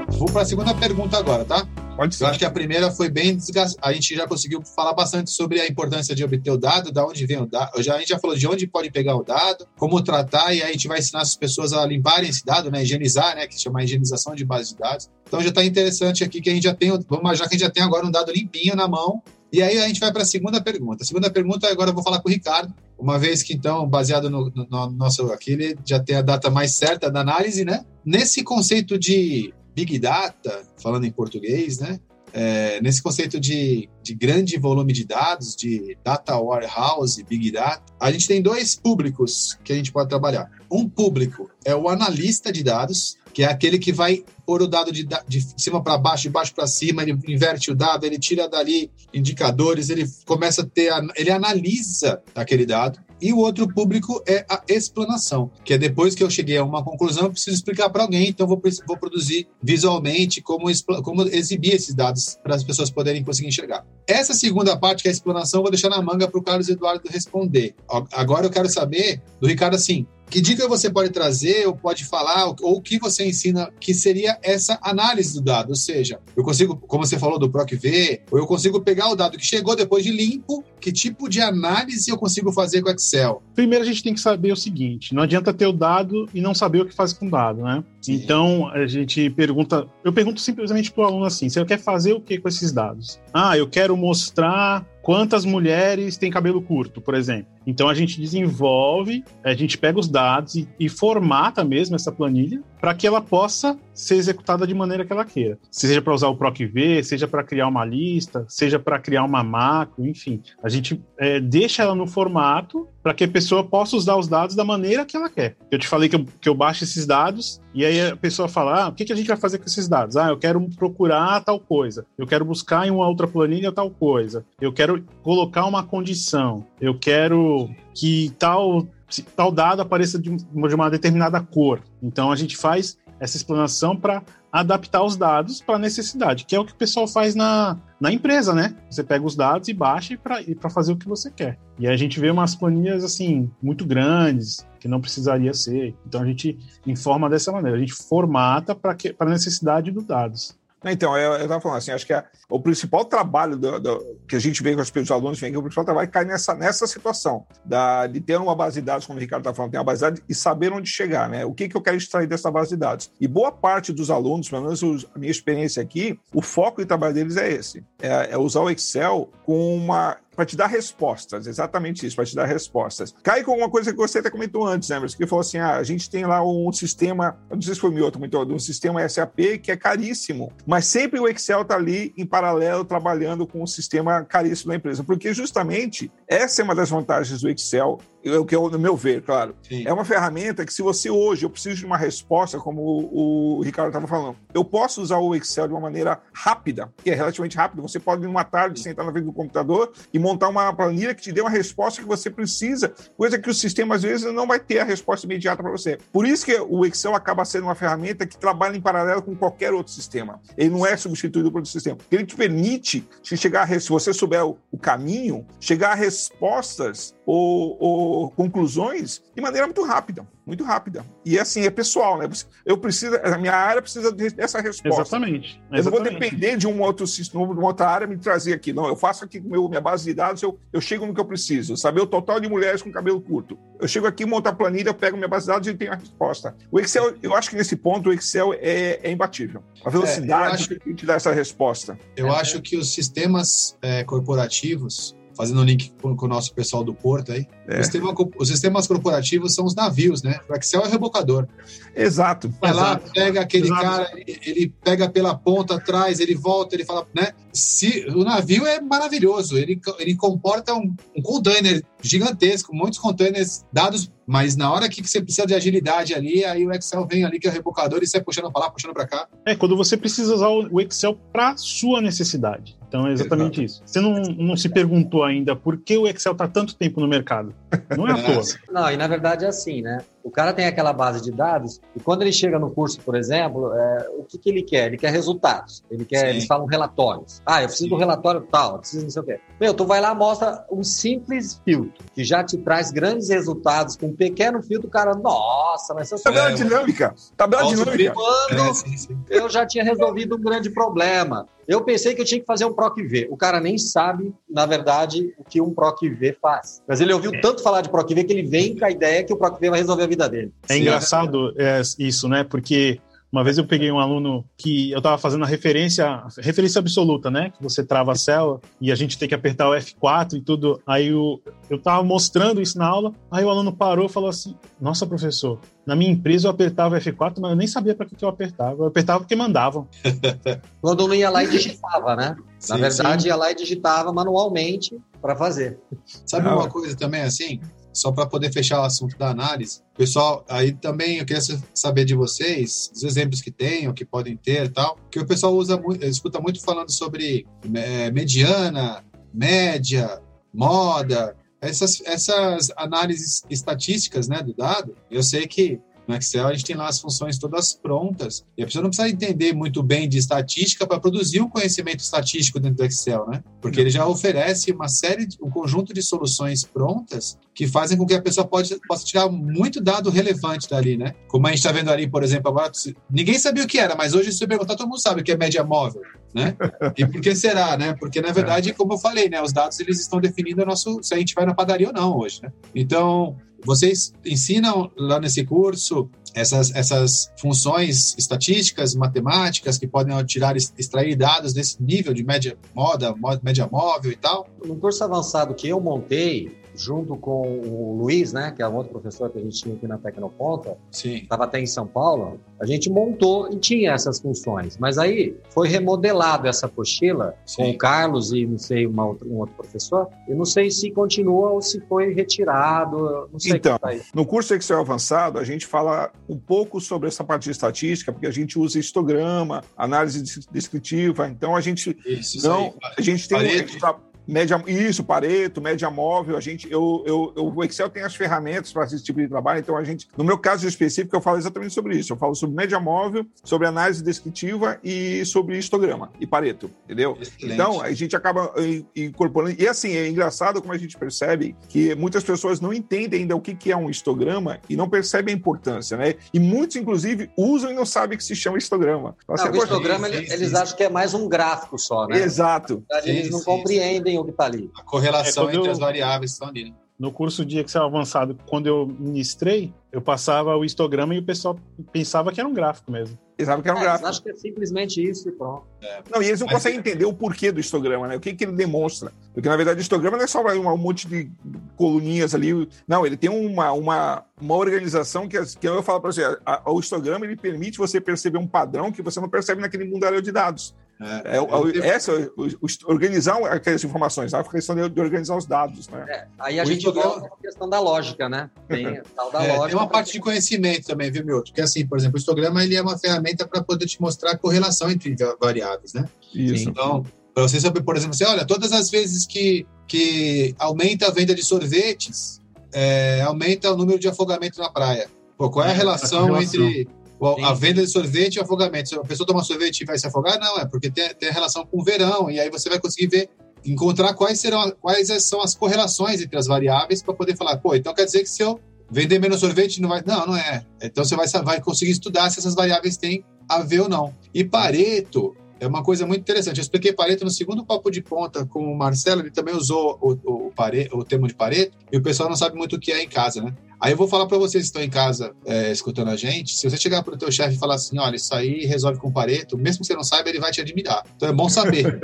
Vou para a segunda pergunta agora, tá? Pode ser. Eu acho que a primeira foi bem desgastada. A gente já conseguiu falar bastante sobre a importância de obter o dado, da onde vem o dado. Já, a gente já falou de onde pode pegar o dado, como tratar, e aí a gente vai ensinar as pessoas a limparem esse dado, né? Higienizar, né? Que se chama higienização de base de dados. Então já está interessante aqui que a gente já tem, vamos imaginar que a gente já tem agora um dado limpinho na mão E aí a gente vai para a segunda pergunta. A segunda pergunta agora eu vou falar com o Ricardo, uma vez que então, baseado no, no, no nosso aqui, ele já tem a data mais certa da análise, né? Nesse conceito de Big Data, falando em português, né? É, nesse conceito de, de grande volume de dados, de data warehouse, big data, a gente tem dois públicos que a gente pode trabalhar. Um público é o analista de dados, que é aquele que vai pôr o dado de, de cima para baixo, de baixo para cima, ele inverte o dado, ele tira dali indicadores, ele começa a ter, ele analisa aquele dado. E o outro público é a explanação, que é depois que eu cheguei a uma conclusão, eu preciso explicar para alguém, então vou, vou produzir visualmente como, como exibir esses dados para as pessoas poderem conseguir enxergar. Essa segunda parte, que é a explanação, vou deixar na manga para o Carlos Eduardo responder. Agora eu quero saber do Ricardo assim, que dica você pode trazer ou pode falar, ou o que você ensina que seria essa análise do dado? Ou seja, eu consigo, como você falou do PROC-V, ou eu consigo pegar o dado que chegou depois de limpo, que tipo de análise eu consigo fazer com o Excel? Primeiro a gente tem que saber o seguinte: não adianta ter o dado e não saber o que faz com o dado, né? Sim. Então a gente pergunta, eu pergunto simplesmente para o aluno assim: você quer fazer o que com esses dados? Ah, eu quero mostrar quantas mulheres têm cabelo curto, por exemplo. Então a gente desenvolve, a gente pega os dados e, e formata mesmo essa planilha para que ela possa ser executada de maneira que ela queira. Seja para usar o PROC-V, seja para criar uma lista, seja para criar uma macro, enfim. A gente é, deixa ela no formato para que a pessoa possa usar os dados da maneira que ela quer. Eu te falei que eu, que eu baixo esses dados e aí a pessoa fala: ah, o que, que a gente vai fazer com esses dados? Ah, eu quero procurar tal coisa, eu quero buscar em uma outra planilha tal coisa, eu quero colocar uma condição, eu quero que tal tal dado apareça de, uma determinada cor. Então a gente faz essa explanação para adaptar os dados para a necessidade, que é o que o pessoal faz na, na empresa, né? Você pega os dados e baixa para fazer o que você quer. E a gente vê umas planilhas assim muito grandes que não precisaria ser. Então a gente informa dessa maneira, a gente formata para a necessidade dos dados. Então, eu estava falando assim, acho que a, o principal trabalho do, do, que a gente vê com os, os alunos, vem que o principal trabalho cai nessa, nessa situação, da, de ter uma base de dados, como o Ricardo está falando, tem uma base de dados e saber onde chegar, né? O que, que eu quero extrair dessa base de dados. E boa parte dos alunos, pelo menos a minha experiência aqui, o foco de trabalho deles é esse, é, é usar o Excel com uma para te dar respostas, exatamente isso, para te dar respostas. Cai com uma coisa que você até comentou antes, né, que falou assim: ah, a gente tem lá um sistema, não sei se foi Mioto comentou, um sistema SAP que é caríssimo, mas sempre o Excel está ali em paralelo trabalhando com o sistema caríssimo da empresa, porque justamente essa é uma das vantagens do Excel o que eu, no meu ver, claro. Sim. É uma ferramenta que, se você hoje eu preciso de uma resposta, como o, o Ricardo estava falando, eu posso usar o Excel de uma maneira rápida, que é relativamente rápido. Você pode, numa tarde, sentar na frente do computador e montar uma planilha que te dê uma resposta que você precisa, coisa que o sistema, às vezes, não vai ter a resposta imediata para você. Por isso que o Excel acaba sendo uma ferramenta que trabalha em paralelo com qualquer outro sistema. Ele não é substituído por outro sistema. Ele te permite, se chegar a, se você souber o, o caminho, chegar a respostas ou, ou conclusões de maneira muito rápida, muito rápida. E assim, é pessoal, né? Eu preciso, a minha área precisa dessa resposta. Exatamente. Exatamente. Eu não vou depender de um outro sistema, de uma outra área me trazer aqui. Não, eu faço aqui com meu, minha base de dados, eu, eu chego no que eu preciso, saber o total de mulheres com cabelo curto. Eu chego aqui, monto a planilha, eu pego minha base de dados e tenho a resposta. O Excel, eu acho que nesse ponto o Excel é, é imbatível. A velocidade é, acho, que te dá essa resposta. Eu é. acho que os sistemas é, corporativos fazendo um link com, com, o nosso pessoal do Porto aí. É. O sistema, os sistemas corporativos são os navios, né? O Excel é rebocador. Exato. Vai Exato. lá, pega aquele Exato. cara, ele, ele, pega pela ponta atrás, ele volta, ele fala, né? Se, o navio é maravilhoso, ele, ele comporta um, um container gigantesco, muitos containers dados, mas na hora que você precisa de agilidade ali, aí o Excel vem ali que é o rebocador e sai puxando para lá, puxando para cá. É, quando você precisa usar o Excel para sua necessidade. Então é exatamente Exato. isso. Você não, não se perguntou ainda por que o Excel está tanto tempo no mercado. Não é à (laughs) toa. Não, e na verdade é assim, né? O cara tem aquela base de dados e quando ele chega no curso, por exemplo, é, o que, que ele quer? Ele quer resultados. Ele quer, eles falam relatórios. Ah, eu preciso Sim. do relatório tal, eu preciso não sei o quê. Meu, tu vai lá mostra um simples filtro que já te traz grandes resultados com um pequeno filtro, o cara, nossa, mas você tabela é, dinâmica, tabela dinâmica. Quando é, sim, sim. eu já tinha resolvido um grande problema. Eu pensei que eu tinha que fazer um PROC-V. O cara nem sabe, na verdade, o que um PROC-V faz. Mas ele ouviu tanto falar de PROC-V que ele vem com a ideia que o PROC-V vai resolver a vida dele. É engraçado é, isso, né? Porque Uma vez eu peguei um aluno que eu estava fazendo a referência, referência absoluta, né? Que você trava a célula e a gente tem que apertar o F4 e tudo. Aí o, eu estava mostrando isso na aula, aí o aluno parou e falou assim: Nossa, professor, na minha empresa eu apertava o F4, mas eu nem sabia para que, que eu apertava. Eu apertava porque mandavam. (laughs) Quando não ia lá e digitava, né? Na sim, verdade, sim. ia lá e digitava manualmente para fazer. Sabe uma coisa também assim? Só para poder fechar o assunto da análise. Pessoal, aí também eu queria saber de vocês, os exemplos que ou que podem ter e tal, que o pessoal usa muito, escuta muito falando sobre é, mediana, média, moda, essas, essas análises estatísticas né, do dado. Eu sei que no Excel a gente tem lá as funções todas prontas e a pessoa não precisa entender muito bem de estatística para produzir um conhecimento estatístico dentro do Excel, né? Porque ele já oferece uma série, um conjunto de soluções prontas que fazem com que a pessoa pode, possa tirar muito dado relevante dali, né? Como a gente está vendo ali, por exemplo, agora ninguém sabia o que era, mas hoje se você perguntar todo mundo sabe o que é média móvel, né? E por que será, né? Porque na verdade, como eu falei, né, os dados eles estão definindo o nosso se a gente vai na padaria ou não hoje, né? Então vocês ensinam lá nesse curso essas, essas funções estatísticas, matemáticas que podem tirar, extrair dados desse nível de média moda, média móvel e tal? No curso avançado que eu montei, junto com o Luiz, né, que é um outro professor que a gente tinha aqui na Tecnoponta, estava até em São Paulo, a gente montou e tinha essas funções. Mas aí foi remodelado essa apostila Sim. com o Carlos e não sei uma um outro professor. Eu não sei se continua ou se foi retirado. Não sei então, tá no curso Excel avançado a gente fala um pouco sobre essa parte de estatística, porque a gente usa histograma, análise descritiva. Então a gente Isso, não, a gente tem média, isso, Pareto, média móvel, a gente, eu, eu, eu, o Excel tem as ferramentas para esse tipo de trabalho, então a gente, no meu caso específico, eu falo exatamente sobre isso. Eu falo sobre média móvel, sobre análise descritiva e sobre histograma e Pareto, entendeu? Excelente. Então a gente acaba incorporando. E assim, é engraçado como a gente percebe que muitas pessoas não entendem ainda o que é um histograma e não percebem a importância, né? E muitos, inclusive, usam e não sabem que se chama histograma. Não, o histograma, eles, eles acham que é mais um gráfico só, né? Exato. Eles não compreendem entendem o que está ali. A correlação é, entre eu, as variáveis estão ali. Né? No curso de Excel avançado, quando eu ministrei, eu passava o histograma e o pessoal pensava que era um gráfico mesmo. Pensava que era um é, gráfico. Acho que é simplesmente isso e pronto. É. Não, e eles não Mas conseguem entender o porquê do histograma, né? O que, que ele demonstra. Porque, na verdade, o histograma não é só um, um monte de coluninhas ali. Não, ele tem uma, uma, uma organização que, que eu falo para você, a, a, o histograma ele permite você perceber um padrão que você não percebe naquele mundaréu de dados. É, é, é, essa, organizar aquelas informações, a questão de organizar os dados, né? É, aí a o gente vê a questão da lógica, né? Tem (laughs) tal da é, lógica. Tem uma parte de conhecimento também, viu, Milton? Porque assim, por exemplo, o histograma ele é uma ferramenta para poder te mostrar a correlação entre variáveis, né? Isso. Então, para você saber, por exemplo, você olha, todas as vezes que, que aumenta a venda de sorvetes, é, aumenta o número de afogamento na praia. Pô, qual é a relação, a relação. entre a venda de sorvete e afogamento. Se a pessoa toma sorvete e vai se afogar, não, é porque tem, tem relação com o verão, e aí você vai conseguir ver, encontrar quais, serão, quais são as correlações entre as variáveis para poder falar, pô, então quer dizer que se eu vender menos sorvete, não vai. Não, não é. Então você vai, vai conseguir estudar se essas variáveis têm a ver ou não. E Pareto é uma coisa muito interessante. Eu expliquei Pareto no segundo papo de ponta com o Marcelo, ele também usou o, o, o, o termo de Pareto, e o pessoal não sabe muito o que é em casa, né? Aí eu vou falar para vocês que estão em casa é, escutando a gente, se você chegar para o teu chefe e falar assim, olha, isso aí resolve com Pareto, mesmo que você não saiba, ele vai te admirar. Então é bom saber. (laughs)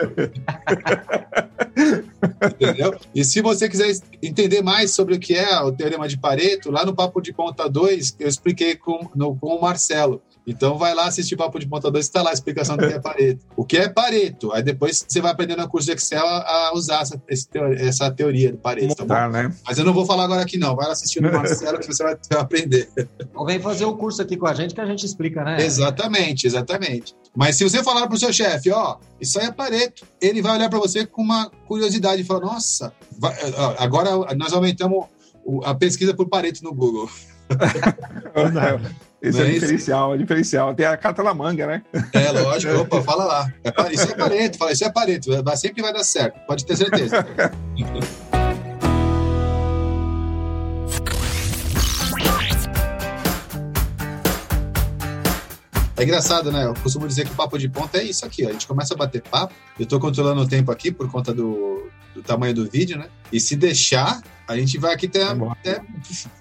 Entendeu? E se você quiser entender mais sobre o que é o teorema de Pareto, lá no Papo de Ponta 2, eu expliquei com, no, com o Marcelo. Então vai lá assistir Papo de Ponta 2, está lá a explicação do que é Pareto. O que é Pareto? Aí depois você vai aprender no curso de Excel a, usar essa, essa teoria do Pareto. Tá tá né? Mas eu não vou falar agora aqui, não. Vai lá assistir no Marcelo que você vai, aprender. Ou vem fazer o curso aqui com a gente que a gente explica, né? Exatamente, exatamente. Mas se você falar para o seu chefe, ó, isso aí é Pareto, ele vai olhar para você com uma curiosidade e falar, nossa, vai, agora nós aumentamos a pesquisa por Pareto no Google. (laughs) Esse é, é diferencial, é diferencial. Tem a carta na manga, né? É, lógico. Opa, fala lá. É, isso é Pareto, fala, isso é Pareto. Sempre vai dar certo, pode ter certeza. É engraçado, né? Eu costumo dizer que o papo de ponta é isso aqui. Ó. A gente começa a bater papo. Eu estou controlando o tempo aqui por conta do, do, tamanho do vídeo, né? E se deixar, a gente vai aqui até, até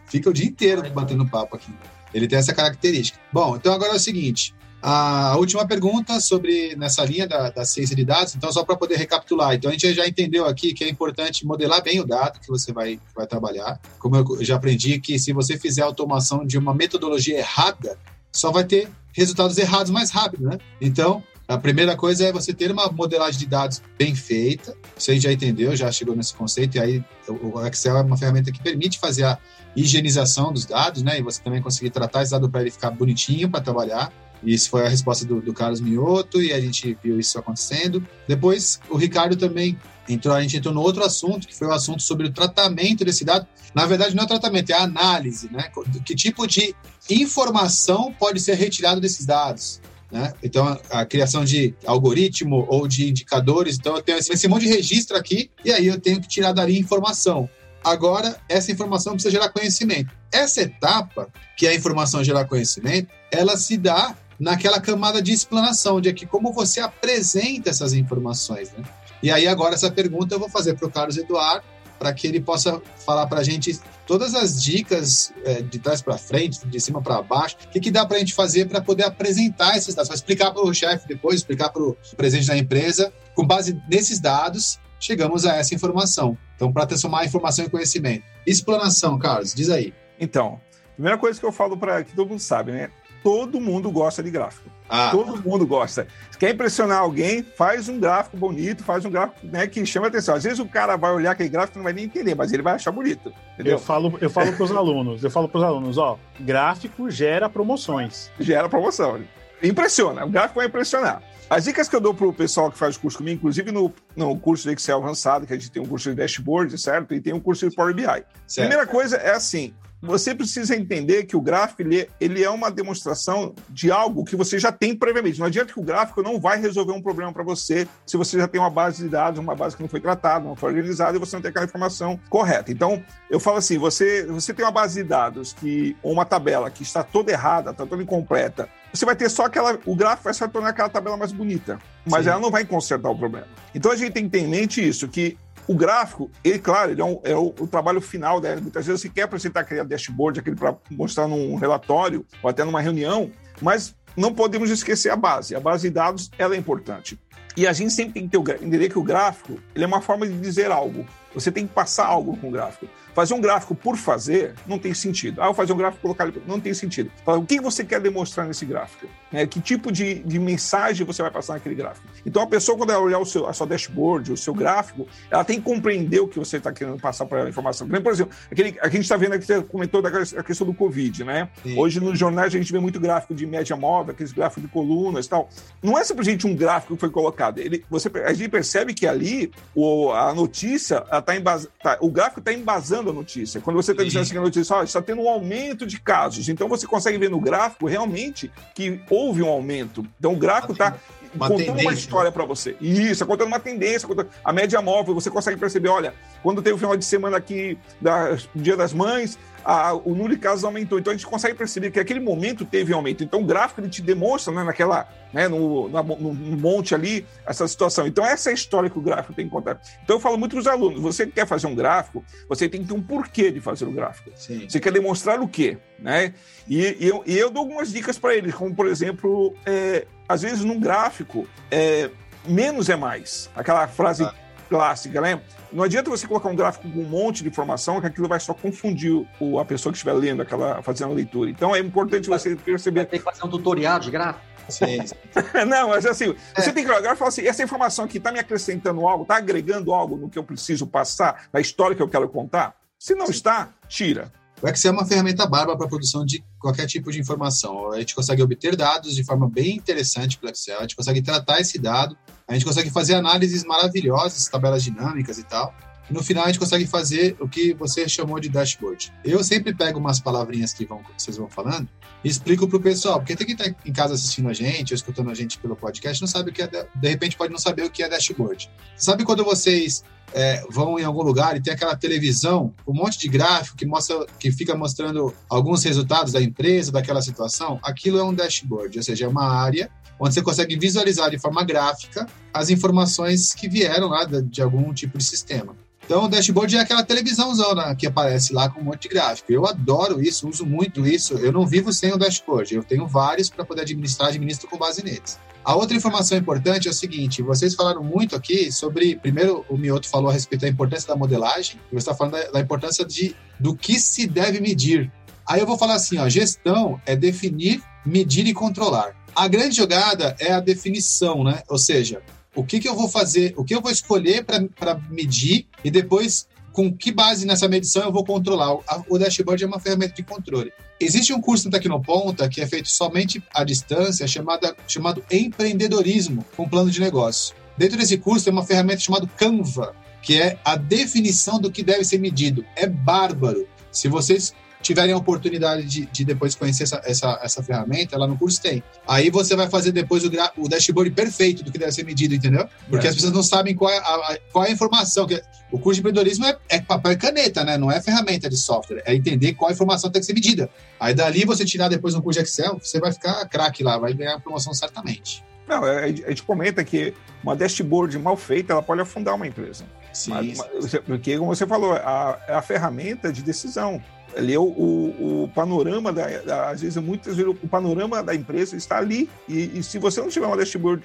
fica o dia inteiro batendo papo aqui. Ele tem essa característica. Bom, então agora é o seguinte: A última pergunta sobre nessa linha da, da ciência de dados, então só para poder recapitular, então a gente já entendeu aqui que é importante modelar bem o dado que você vai, vai trabalhar. Como eu já aprendi que se você fizer automação de uma metodologia errada, só vai ter resultados errados mais rápido, né? Então, a primeira coisa é você ter uma modelagem de dados bem feita. Você já entendeu, já chegou nesse conceito, e aí o Excel é uma ferramenta que permite fazer a higienização dos dados, né? E você também conseguir tratar esse dado para ele ficar bonitinho para trabalhar. Isso foi a resposta do, do, Carlos Mioto e a gente viu isso acontecendo. Depois, o Ricardo também entrou, a gente entrou no outro assunto, que foi o assunto sobre o tratamento desse dado. Na verdade, não é o tratamento, é a análise, né? Que tipo de informação pode ser retirado desses dados? Né? Então, a criação de algoritmo ou de indicadores. Então, eu tenho esse monte de registro aqui e aí eu tenho que tirar dali informação. Agora, essa informação precisa gerar conhecimento. Essa etapa, que é a informação gerar conhecimento, ela se dá naquela camada de explanação, de aqui como você apresenta essas informações. Né? E aí, agora, essa pergunta eu vou fazer para o Carlos Eduardo, para que ele possa falar para a gente todas as dicas é, de trás para frente, de cima para baixo, o que, que dá para a gente fazer para poder apresentar esses dados, para explicar para o chefe depois, explicar para o presidente da empresa, com base nesses dados, chegamos a essa informação. Então, para transformar a informação em conhecimento. Explanação, Carlos, diz aí. Então, primeira coisa que eu falo para que todo mundo sabe, né? Todo mundo gosta de gráfico. Ah. Todo mundo gosta. Se quer impressionar alguém, faz um gráfico bonito, faz um gráfico né, que chama atenção. Às vezes o cara vai olhar aquele gráfico e não vai nem entender, mas ele vai achar bonito. Entendeu? Eu falo, eu falo para os alunos, eu falo para os alunos, ó, gráfico gera promoções. Gera promoção. Impressiona, o gráfico vai impressionar. As dicas que eu dou para o pessoal que faz o curso comigo, inclusive no, no curso de Excel avançado, que a gente tem um curso de dashboard, certo? E tem um curso de Power BI. Certo. Primeira coisa é assim: você precisa entender que o gráfico ele, ele, é uma demonstração de algo que você já tem previamente. Não adianta que o gráfico não vai resolver um problema para você se você já tem uma base de dados, uma base que não foi tratada, não foi organizada e você não tem aquela informação correta. Então, eu falo assim: você, você tem uma base de dados que, ou uma tabela que está toda errada, está toda incompleta, você vai ter só aquela. O gráfico vai se tornar aquela tabela mais bonita, mas Sim. ela não vai consertar o problema. Então a gente tem que ter em mente isso, que o gráfico, ele, claro, ele é, um, é o, o, trabalho final, né? Muitas vezes você quer apresentar aquele dashboard, aquele para mostrar num relatório ou até numa reunião, mas não podemos esquecer a base. A base de dados, ela é importante. E a gente sempre tem que ter, entender que o gráfico ele é uma forma de dizer algo. Você tem que passar algo com o gráfico. Fazer um gráfico por fazer não tem sentido. Ah, eu fazer um gráfico colocar ali. Não tem sentido. O que você quer demonstrar nesse gráfico? É, que tipo de, de mensagem você vai passar naquele gráfico? Então, a pessoa, quando ela olhar o seu, a sua dashboard, o seu gráfico, ela tem que compreender o que você está querendo passar para ela a informação. Por exemplo, aquele, a gente está vendo aqui, você comentou da a questão do Covid, né? Sim. Hoje, nos jornais, a gente vê muito gráfico de média móvel, aqueles gráficos de colunas e tal. Não é simplesmente um gráfico que foi colocado. Ele, você, a gente percebe que ali o, a notícia, tá embas, tá, o gráfico está embasando a notícia. Quando você está dizendo assim, a notícia, ó, está tendo um aumento de casos. Então, você consegue ver no gráfico realmente que houve um aumento. Então, o gráfico está contando tendência. uma história para você. Isso, é contando uma tendência. Contando... A média móvel, você consegue perceber, olha, quando teve o final de semana aqui, da, Dia das Mães, a, o número de casos aumentou. Então a gente consegue perceber que aquele momento teve aumento. Então o gráfico ele te demonstra né, naquela, né, no, no, no, monte ali, essa situação. Então essa é a história que o gráfico tem que contar. Então eu falo muito para os alunos: você que quer fazer um gráfico, você tem que ter um porquê de fazer o gráfico. Sim. Você quer demonstrar o quê? Né? E, e, eu, e eu dou algumas dicas para eles, como por exemplo, é, às vezes num gráfico, é, menos é mais. Aquela frase ah. Clássica, né? Não adianta você colocar um gráfico com um monte de informação, que aquilo vai só confundir o, a pessoa que estiver lendo, aquela, fazendo a leitura. Então é importante você perceber. Vai ter que fazer um tutorial de gráfico. Sim. (laughs) não, mas assim, é. você tem que olhar e falar assim: essa informação aqui está me acrescentando algo, está agregando algo no que eu preciso passar, na história que eu quero contar? Se não Sim. está, tira. O Excel é uma ferramenta bárbara para a produção de qualquer tipo de informação. A gente consegue obter dados de forma bem interessante pelo Excel, a gente consegue tratar esse dado, a gente consegue fazer análises maravilhosas, tabelas dinâmicas e tal. No final a gente consegue fazer o que você chamou de dashboard. Eu sempre pego umas palavrinhas que vão, vocês vão falando e explico para o pessoal, porque tem que estar em casa assistindo a gente, ou escutando a gente pelo podcast, não sabe o que é, de repente pode não saber o que é dashboard. Sabe quando vocês é, vão em algum lugar e tem aquela televisão, um monte de gráfico que mostra, que fica mostrando alguns resultados da empresa, daquela situação, aquilo é um dashboard, ou seja, é uma área onde você consegue visualizar de forma gráfica as informações que vieram lá de algum tipo de sistema. Então, o dashboard é aquela televisãozão né, que aparece lá com um monte de gráfico. Eu adoro isso, uso muito isso. Eu não vivo sem o dashboard. Eu tenho vários para poder administrar, administro com base neles. A outra informação importante é o seguinte: vocês falaram muito aqui sobre. Primeiro, o Mioto falou a respeito da importância da modelagem, e você está falando da, da importância de, do que se deve medir. Aí eu vou falar assim: ó, gestão é definir, medir e controlar. A grande jogada é a definição, né? Ou seja, o que, que eu vou fazer, o que eu vou escolher para medir e depois com que base nessa medição eu vou controlar. O dashboard é uma ferramenta de controle. Existe um curso no Tecnoponta que é feito somente à distância, chamada, chamado Empreendedorismo com Plano de Negócio. Dentro desse curso tem uma ferramenta chamada Canva, que é a definição do que deve ser medido. É bárbaro. Se vocês tiverem a oportunidade de, de depois conhecer essa, essa, essa, ferramenta, lá no curso tem. Aí você vai fazer depois o, o dashboard perfeito do que deve ser medido, entendeu? Porque é. as pessoas não sabem qual é a, a, qual é a informação. Que o curso de empreendedorismo é, é, papel e caneta, né? Não é ferramenta de software. É entender qual informação tem que ser medida. Aí dali você tirar depois um curso de Excel, você vai ficar craque lá, vai ganhar promoção certamente. Não, é, a gente comenta que uma dashboard mal feita, ela pode afundar uma empresa. Sim. Mas, porque, como você falou, a, é a ferramenta de decisão ali o, o, o panorama da, da, às vezes muitas vezes o panorama da empresa está ali e, e se você não tiver uma dashboard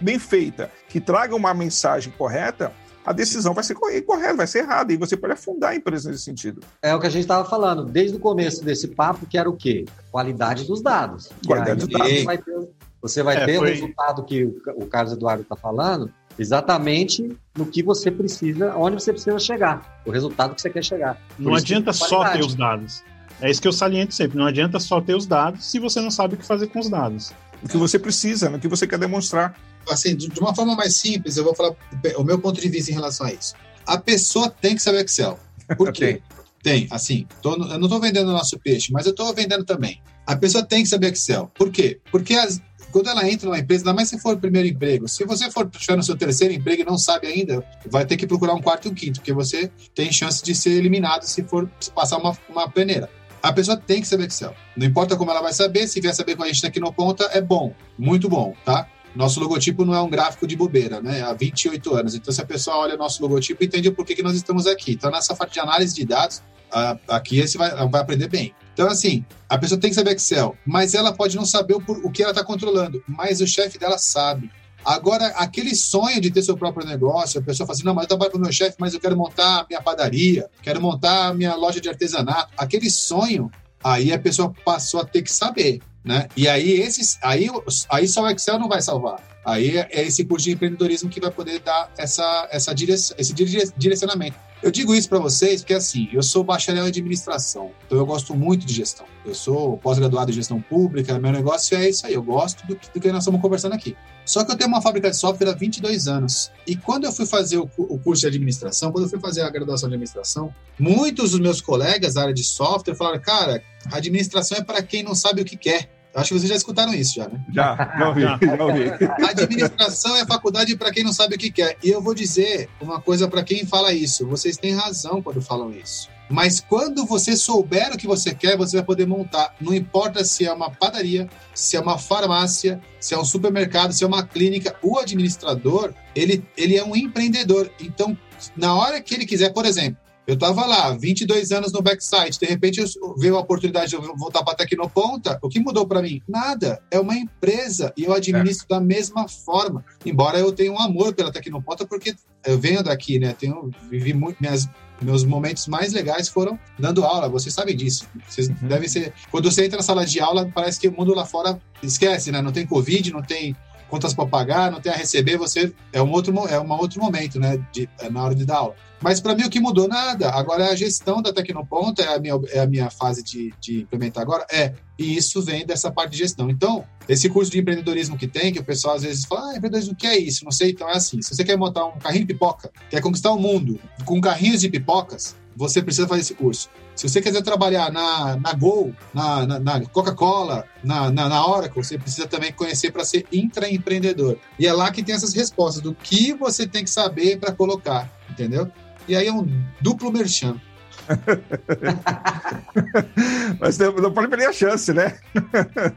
bem feita que traga uma mensagem correta a decisão vai ser correta, vai ser errada, e você pode afundar a empresa nesse sentido. É o que a gente estava falando, desde o começo desse papo, que era o quê? Qualidade dos dados. Qualidade dos dados. Você vai ter, você vai é, ter foi... o resultado que o, o Carlos Eduardo está falando, exatamente no que você precisa, onde você precisa chegar, o resultado que você quer chegar. Por não adianta só ter os dados. É isso que eu saliento sempre. Não adianta só ter os dados se você não sabe o que fazer com os dados. O que você precisa, o que você quer demonstrar. Assim, de uma forma mais simples, eu vou falar o meu ponto de vista em relação a isso. A pessoa tem que saber Excel. Por (laughs) quê? Tem, assim, tô, eu não estou vendendo o nosso peixe, mas eu estou vendendo também. A pessoa tem que saber Excel. Por quê? Porque as, quando ela entra numa empresa, ainda mais se for o primeiro emprego, se você for tiver no seu terceiro emprego e não sabe ainda, vai ter que procurar um quarto e um quinto, porque você tem chance de ser eliminado se for passar uma, uma peneira. A pessoa tem que saber Excel. Não importa como ela vai saber, se vier saber com a gente aqui no Ponta, é bom, muito bom, tá? Nosso logotipo não é um gráfico de bobeira, né? Há 28 anos. Então, se a pessoa olha nosso logotipo, entende o porquê que nós estamos aqui. Então, nessa parte de análise de dados, aqui você vai, vai aprender bem. Então, assim, a pessoa tem que saber Excel, mas ela pode não saber o, o que ela está controlando, mas o chefe dela sabe. Agora, aquele sonho de ter seu próprio negócio, a pessoa fala assim: não, mas eu trabalho para o meu chefe, mas eu quero montar minha padaria, quero montar minha loja de artesanato. Aquele sonho, aí a pessoa passou a ter que saber. Né? E aí, esses, aí, aí só o Excel não vai salvar. Aí é esse curso de empreendedorismo que vai poder dar essa, essa direção, esse direcionamento. Eu digo isso para vocês porque, assim, eu sou bacharel em administração, então eu gosto muito de gestão. Eu sou pós-graduado em gestão pública, meu negócio é isso aí, eu gosto do, do, que nós estamos conversando aqui. Só que eu tenho uma fábrica de software há 22 anos. E quando eu fui fazer o, o curso de administração, quando eu fui fazer a graduação de administração, muitos dos meus colegas da área de software falaram: cara, administração é para quem não sabe o que quer. Acho que vocês já escutaram isso, já, né? Já, já ouvi, (laughs) já ouvi. (laughs) Administração é faculdade para quem não sabe o que quer. E eu vou dizer uma coisa para quem fala isso. Vocês têm razão quando falam isso. Mas quando você souber o que você quer, você vai poder montar. Não importa se é uma padaria, se é uma farmácia, se é um supermercado, se é uma clínica. O administrador, ele, ele é um empreendedor. Então, na hora que ele quiser, por exemplo, eu estava lá, 22 anos no backside, de repente veio a oportunidade de eu voltar para a Tecnoponta. O que mudou para mim? Nada. É uma empresa e eu administro é. da mesma forma. Embora eu tenha um amor pela Tecnoponta, porque eu venho daqui, né? Tenho, vivi muito, minhas, meus momentos mais legais foram dando aula, vocês sabem disso. Vocês uhum. devem ser. Quando você entra na sala de aula, parece que o mundo lá fora esquece, né? Não tem Covid, não tem contas para pagar, não tem a receber, você é um outro, é um outro momento, né? De, é na hora de dar aula. Mas para mim o que mudou nada. Agora é a gestão da Tecnoponta, é a minha, é a minha fase de, de implementar agora. É, e isso vem dessa parte de gestão. Então, esse curso de empreendedorismo que tem, que o pessoal às vezes fala, ah, empreendedorismo, o que é isso? Não sei, então é assim. Se você quer montar um carrinho de pipoca, quer conquistar o mundo com carrinhos de pipocas, você precisa fazer esse curso. Se você quiser trabalhar na, na Gol, na, na, na Coca-Cola, na, na, na, Oracle, você precisa também conhecer para ser intraempreendedor. E é lá que tem essas respostas do que você tem que saber para colocar, entendeu? E aí é um duplo merchan. (laughs) Mas não pode perder a chance, né?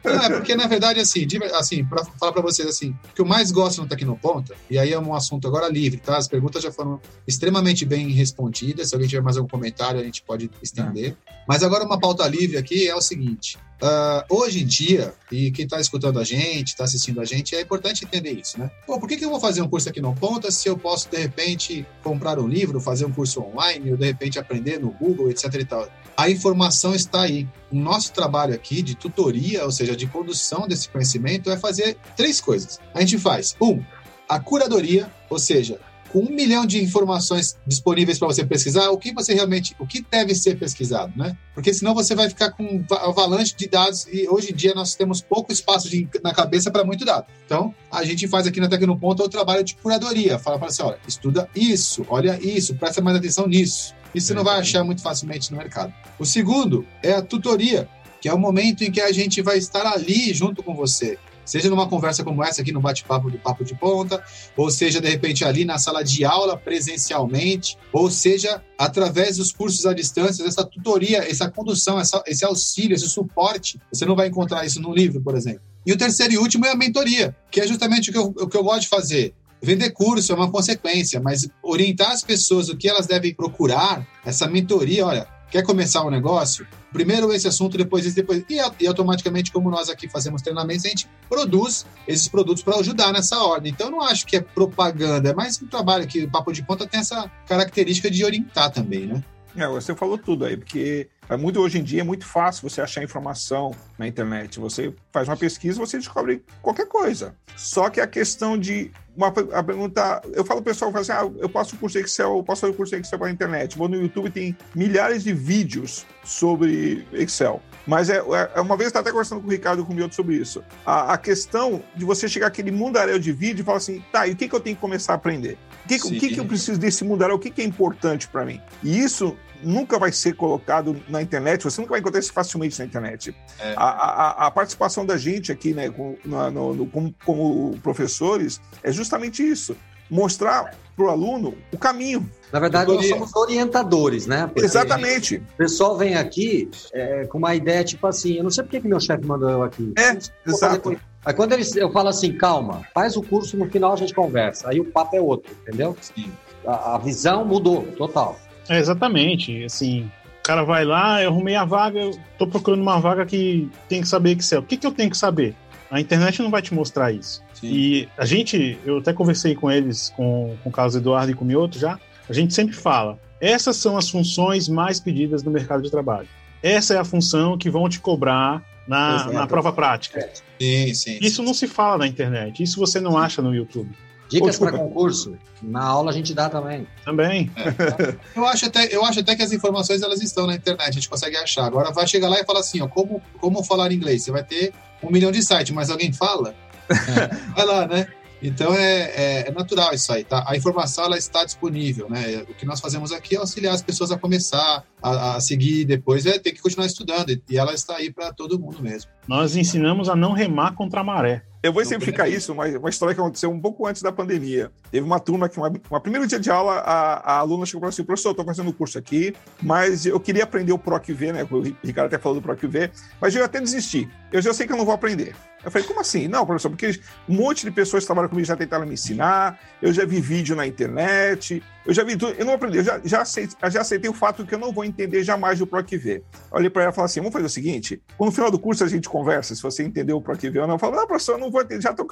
Não, é porque, na verdade, assim, assim para falar para vocês, assim, o que eu mais gosto no Tecnoponta, e aí é um assunto agora livre, tá? As perguntas já foram extremamente bem respondidas. Se alguém tiver mais algum comentário, a gente pode estender. Ah. Mas agora uma pauta livre aqui é o seguinte: Uh, hoje em dia, e quem está escutando a gente, está assistindo a gente, é importante entender isso, né? Pô, por que, que eu vou fazer um curso aqui no Ponta se eu posso, de repente, comprar um livro, fazer um curso online, ou de repente aprender no Google, etc e tal? A informação está aí. O nosso trabalho aqui de tutoria, ou seja, de condução desse conhecimento, é fazer três coisas. A gente faz, um, a curadoria, ou seja, com um milhão de informações disponíveis para você pesquisar, o que você realmente, o que deve ser pesquisado, né? Porque senão você vai ficar com um avalanche de dados e hoje em dia nós temos pouco espaço de, na cabeça para muito dado. Então, a gente faz aqui na Tecnoponto o trabalho de curadoria. Fala para você, olha, estuda isso, olha isso, presta mais atenção nisso. Isso você não vai achar muito facilmente no mercado. O segundo é a tutoria, que é o momento em que a gente vai estar ali junto com você seja numa conversa como essa aqui no bate-papo do Papo de Ponta, ou seja, de repente, ali na sala de aula presencialmente, ou seja, através dos cursos à distância, essa tutoria, essa condução, essa, esse auxílio, esse suporte. Você não vai encontrar isso no livro, por exemplo. E o terceiro e último é a mentoria, que é justamente o que eu, o que eu gosto de fazer. Vender curso é uma consequência, mas orientar as pessoas o que elas devem procurar, essa mentoria, olha, Quer começar um negócio? Primeiro esse assunto, depois esse, depois. E, e automaticamente, como nós aqui fazemos treinamentos, a gente produz esses produtos para ajudar nessa ordem. Então, eu não acho que é propaganda, é mais um trabalho que o Papo de Ponta tem essa característica de orientar também, né? É, você falou tudo aí, porque é muito hoje em dia é muito fácil você achar informação na internet. Você faz uma pesquisa, você descobre qualquer coisa. Só que a questão de uma a pergunta, eu falo pessoal, falo assim, ah, eu posso curso Excel, eu posso fazer curso Excel pela internet. Vou no YouTube tem milhares de vídeos sobre Excel. Mas é, é uma vez eu estava até conversando com o Ricardo e com o Mioto sobre isso. A, a, questão de você chegar aquele mundaréu de vídeo e falar assim, tá, e o que, que eu tenho que começar a aprender? O que, o que, que eu preciso desse mundaréu? O que, que é importante para mim? E isso nunca vai ser colocado na internet, você nunca vai encontrar isso facilmente na internet. É. A, a, a, participação da gente aqui, né, com, no, no, como, como professores, é justamente isso mostrar para o aluno o caminho. Na verdade, nós somos orientadores, né? Porque Exatamente. O pessoal vem aqui é, com uma ideia tipo assim: eu não sei porque que meu chefe mandou eu aqui. É, exato. Aí quando eles, eu falo assim, calma, faz o curso, no final a gente conversa. Aí o papo é outro, entendeu? Sim. A, a visão mudou, total. É, exatamente. Assim, cara vai lá, eu arrumei a vaga, eu tô procurando uma vaga que tem que saber Excel. O que, que eu tenho que saber? A internet não vai te mostrar isso. Sim. E a gente, eu até conversei com eles, com, com o Carlos Eduardo e com o Mioto já, a gente sempre fala, essas são as funções mais pedidas no mercado de trabalho. Essa é a função que vão te cobrar na, na prova prática. É. Sim, sim, isso não se fala na internet, isso você não acha no YouTube. Dicas para concurso, na aula a gente dá também. Também. É. eu, acho até, eu acho até que as informações elas estão na internet, a gente consegue achar. Agora vai chegar lá e falar assim, ó, como, como falar inglês? Você vai ter um milhão de sites, mas alguém fala? É. (laughs) Vai lá, né? Então é, é, é, natural isso aí, tá? A informação ela está disponível, né? O que nós fazemos aqui é auxiliar as pessoas a começar, a, a seguir depois, é ter que continuar estudando e ela está aí para todo mundo mesmo. Nós ensinamos a não remar contra a maré. Eu vou exemplificar isso, uma, uma história que aconteceu um pouco antes da pandemia. Teve uma turma que, uma, uma primeiro dia de aula, a, a aluna chegou para assim, professor, estou fazendo o curso aqui, mas eu queria aprender o PROC-V, né? O Ricardo até falou do PROC-V, mas eu até desisti. Eu já sei que eu não vou aprender. Eu falei, como assim? Não, professor, porque um monte de pessoas que trabalham comigo já tentaram me ensinar, eu já vi vídeo na internet, eu já vi tudo, eu não aprendi, eu já, já, aceitei, já aceitei o fato que eu não vou entender jamais o PROC-V. Olhei para ela e falei assim, vamos fazer o seguinte, no final do curso a gente conversa, se você entendeu o PROC-V ou não. Eu falei, não, professor, eu não vou já estou...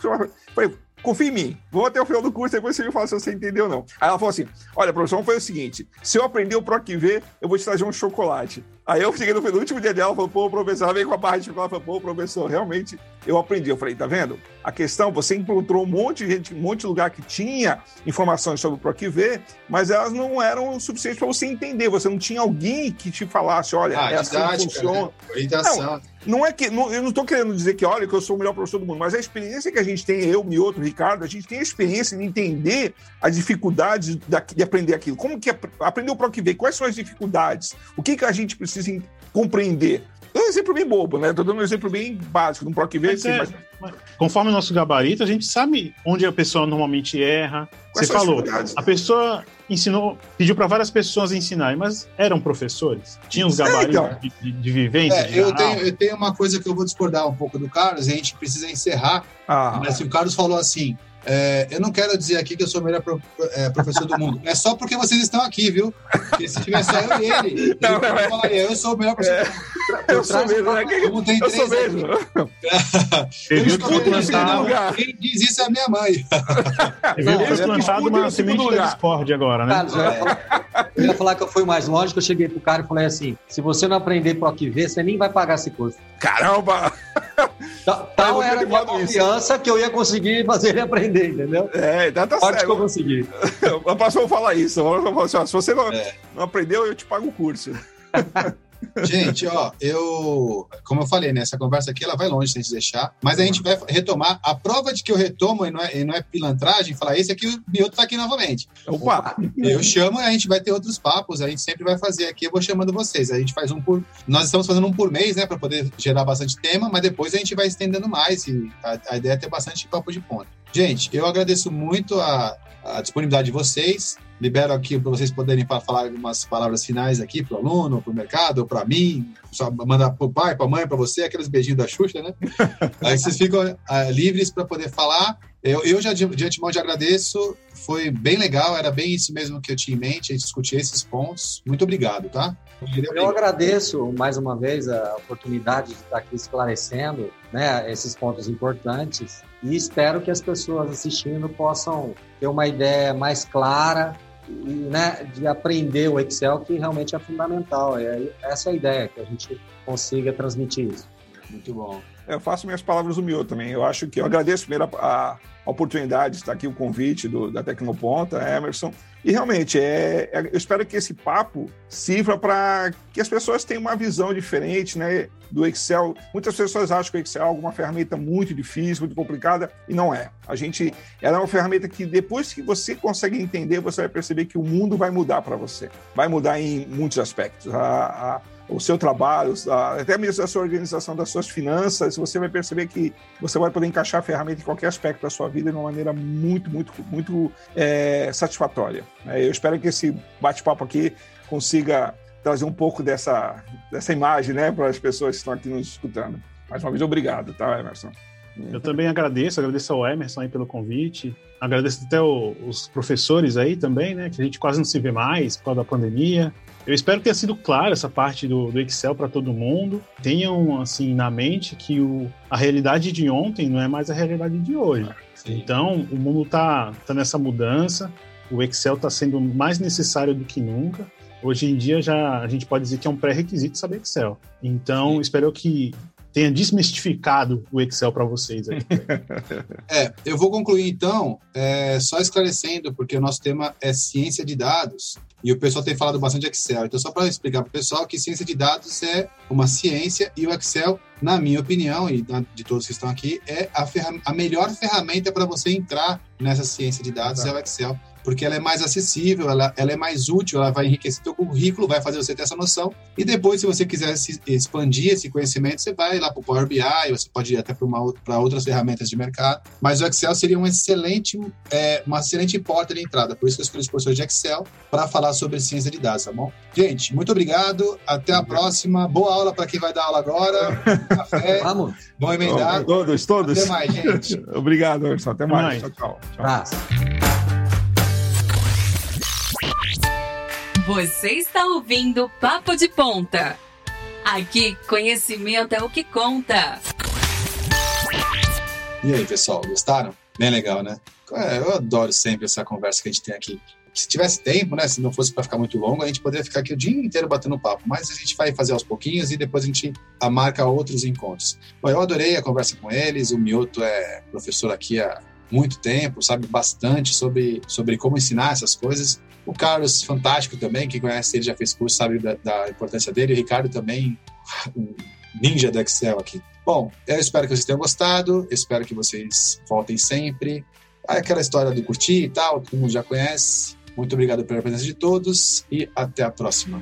Falei, confia em mim, vou até o final do curso, depois você me fala se você entendeu ou não. Aí ela falou assim, olha, professor, fazer o seguinte, se eu aprender o PROC-V, eu vou te trazer um chocolate. Aí eu cheguei no, no último dia de aula, falei, pô, professor, ela veio com a barra de chocolate, falei, pô, professor, realmente eu aprendi. Eu falei, tá vendo? A questão, você encontrou um monte de gente, um monte de lugar que tinha informações sobre o PROC-V, mas elas não eram o suficiente para você entender. Você não tinha alguém que te falasse, olha, ah, é assim que funciona. Né? Não, não é que. Não, eu não estou querendo dizer que, olha, que eu sou o melhor professor do mundo, mas a experiência que a gente tem, eu, Mioto, Ricardo, a gente tem a experiência de entender as dificuldades de aprender aquilo. Como que aprender o PROC-V? Quais são as dificuldades? O que, que a gente precisa compreender? Um exemplo bem bobo, né? Tô dando um exemplo bem básico, no PROC V, Mas sim, é- mas mas conforme o nosso gabarito, a gente sabe onde a pessoa normalmente erra. Quais Você falou, a pessoa ensinou, pediu para várias pessoas ensinarem, mas eram professores? Tinham os É, gabaritos então. de, de- de vivência? É, de eu tenho, eu tenho uma coisa que eu vou discordar um pouco do Carlos, e a gente precisa encerrar. Ah, Mas se o Carlos falou assim, é, eu não quero dizer aqui que eu sou o melhor pro- é, professor do mundo. É só porque vocês estão aqui, viu? Porque se tivesse só eu e ele, Não, ele não, é. falaria, eu sou o melhor professor do mundo. eu sou mesmo, né? Que- Como tem Eu sou três aqui. mesmo. Você (laughs) Eu estou que plantado. Quem diz isso é a minha mãe. (laughs) que eu disputo em uma semente da. Discord agora, né? Carlos, eu ia, falar, eu ia falar que eu fui mais longe, que eu cheguei pro cara e falei assim: se você não aprender pro V, você nem vai pagar esse curso. Caramba! Tal vou era a minha isso. confiança que eu ia conseguir fazer ele aprender, entendeu? É, tá, tá Pode que eu certo. consegui. (laughs) Passou a falar isso. Eu assim, ó, se você não, É. não aprendeu, eu te pago o curso. (laughs) Gente, ó, eu, como eu falei, né, essa conversa aqui ela vai longe se a gente deixar, mas a gente vai retomar. A prova de que eu retomo e não é, e não é pilantragem, falar esse aqui, o Mioto tá aqui novamente. Opa! Eu chamo e a gente vai ter outros papos, a gente sempre vai fazer aqui, eu vou chamando vocês. A gente faz um por. Nós estamos fazendo um por mês, né, para poder gerar bastante tema, mas depois a gente vai estendendo mais e a, a ideia é ter bastante papo de ponta. Gente, eu agradeço muito a, a disponibilidade de vocês. Libero aqui para vocês poderem fa- falar algumas palavras finais aqui para o aluno, para o mercado, ou para mim, só mandar para o pai, para a mãe, para você, aqueles beijinhos da Xuxa, né? (laughs) Aí vocês ficam ah, livres para poder falar. Eu, eu já de, de antemão já agradeço, foi bem legal, era bem isso mesmo que eu tinha em mente, a gente discutir esses pontos. Muito obrigado, tá? Eu agradeço mais uma vez a oportunidade de estar aqui esclarecendo né, esses pontos importantes e espero que as pessoas assistindo possam ter uma ideia mais clara né, de aprender o Excel, que realmente é fundamental. É, essa é a ideia, que a gente consiga transmitir isso. Muito bom. Eu faço minhas palavras do meu também. Eu acho que eu agradeço primeiro a, a oportunidade de estar aqui, o convite do, da Tecnoponta, Emerson. E realmente, é, é- eu espero que esse papo sirva para que as pessoas tenham uma visão diferente né, do Excel. Muitas pessoas acham que o Excel é alguma ferramenta muito difícil, muito complicada, e não é. A gente, ela é uma ferramenta que depois que você consegue entender, você vai perceber que o mundo vai mudar para você. Vai mudar em muitos aspectos. A- a- o seu trabalho, até mesmo a sua organização das suas finanças, você vai perceber que você vai poder encaixar a ferramenta em qualquer aspecto da sua vida de uma maneira muito, muito, muito é, satisfatória. É, Eu espero que esse bate-papo aqui consiga trazer um pouco dessa, dessa imagem né, para as pessoas que estão aqui nos escutando. Mais uma vez, obrigado, tá, Emerson? Eu também agradeço, agradeço ao Emerson aí pelo convite, agradeço até o- os professores aí também, né, que a gente quase não se vê mais por causa da pandemia. Eu espero que tenha sido claro essa parte do, do Excel para todo mundo. Tenham assim na mente que o, a realidade de ontem não é mais a realidade de hoje. Então, o mundo está tá nessa mudança, o Excel está sendo mais necessário do que nunca. Hoje em dia, já a gente pode dizer que é um pré-requisito saber Excel. Então, Sim. espero que tenha desmistificado o Excel para vocês aí. (laughs) É, eu vou concluir então, é, só esclarecendo, porque o nosso tema é ciência de dados, e o pessoal tem falado bastante de Excel. Então, só para explicar para o pessoal que ciência de dados é uma ciência, e o Excel, na minha opinião, e de todos que estão aqui, é a, a melhor ferramenta para você entrar nessa ciência de dados, é o Excel. Porque ela é mais acessível, ela, ela é mais útil, ela vai enriquecer teu currículo, vai fazer você ter essa noção. E depois, se você quiser se expandir esse conhecimento, você vai lá para o Power BI, você pode ir até para outras ferramentas de mercado. Mas o Excel seria um excelente, é, uma excelente porta de entrada. Por isso que eu escolhi os professores de Excel para falar sobre ciência de dados, tá bom? Gente, muito obrigado. Até a próxima. Boa aula para quem vai dar aula agora. (laughs) Café. Vamos? Bom emendar. Todos, todos. Até mais, gente. (laughs) Obrigado, Emerson. Até, Até mais. mais. Tchau, tchau. tchau. Você está ouvindo Papo de Ponta. Aqui, conhecimento é o que conta. E aí, pessoal, gostaram? Bem legal, né? É, eu adoro sempre essa conversa que a gente tem aqui. Se tivesse tempo, né? Se não fosse para ficar muito longo, a gente poderia ficar aqui o dia inteiro batendo papo. Mas a gente vai fazer aos pouquinhos e depois a gente marca outros encontros. Bom, eu adorei a conversa com eles. O Mioto é professor aqui há muito tempo, sabe bastante sobre, sobre como ensinar essas coisas. O Carlos, fantástico também, quem conhece ele já fez curso, sabe da, da importância dele. O Ricardo também, (laughs) um ninja do Excel aqui. Bom, eu espero que vocês tenham gostado, espero que vocês voltem sempre. Ah, Aquela história de curtir e tal, todo mundo já conhece. Muito obrigado pela presença de todos e até a próxima.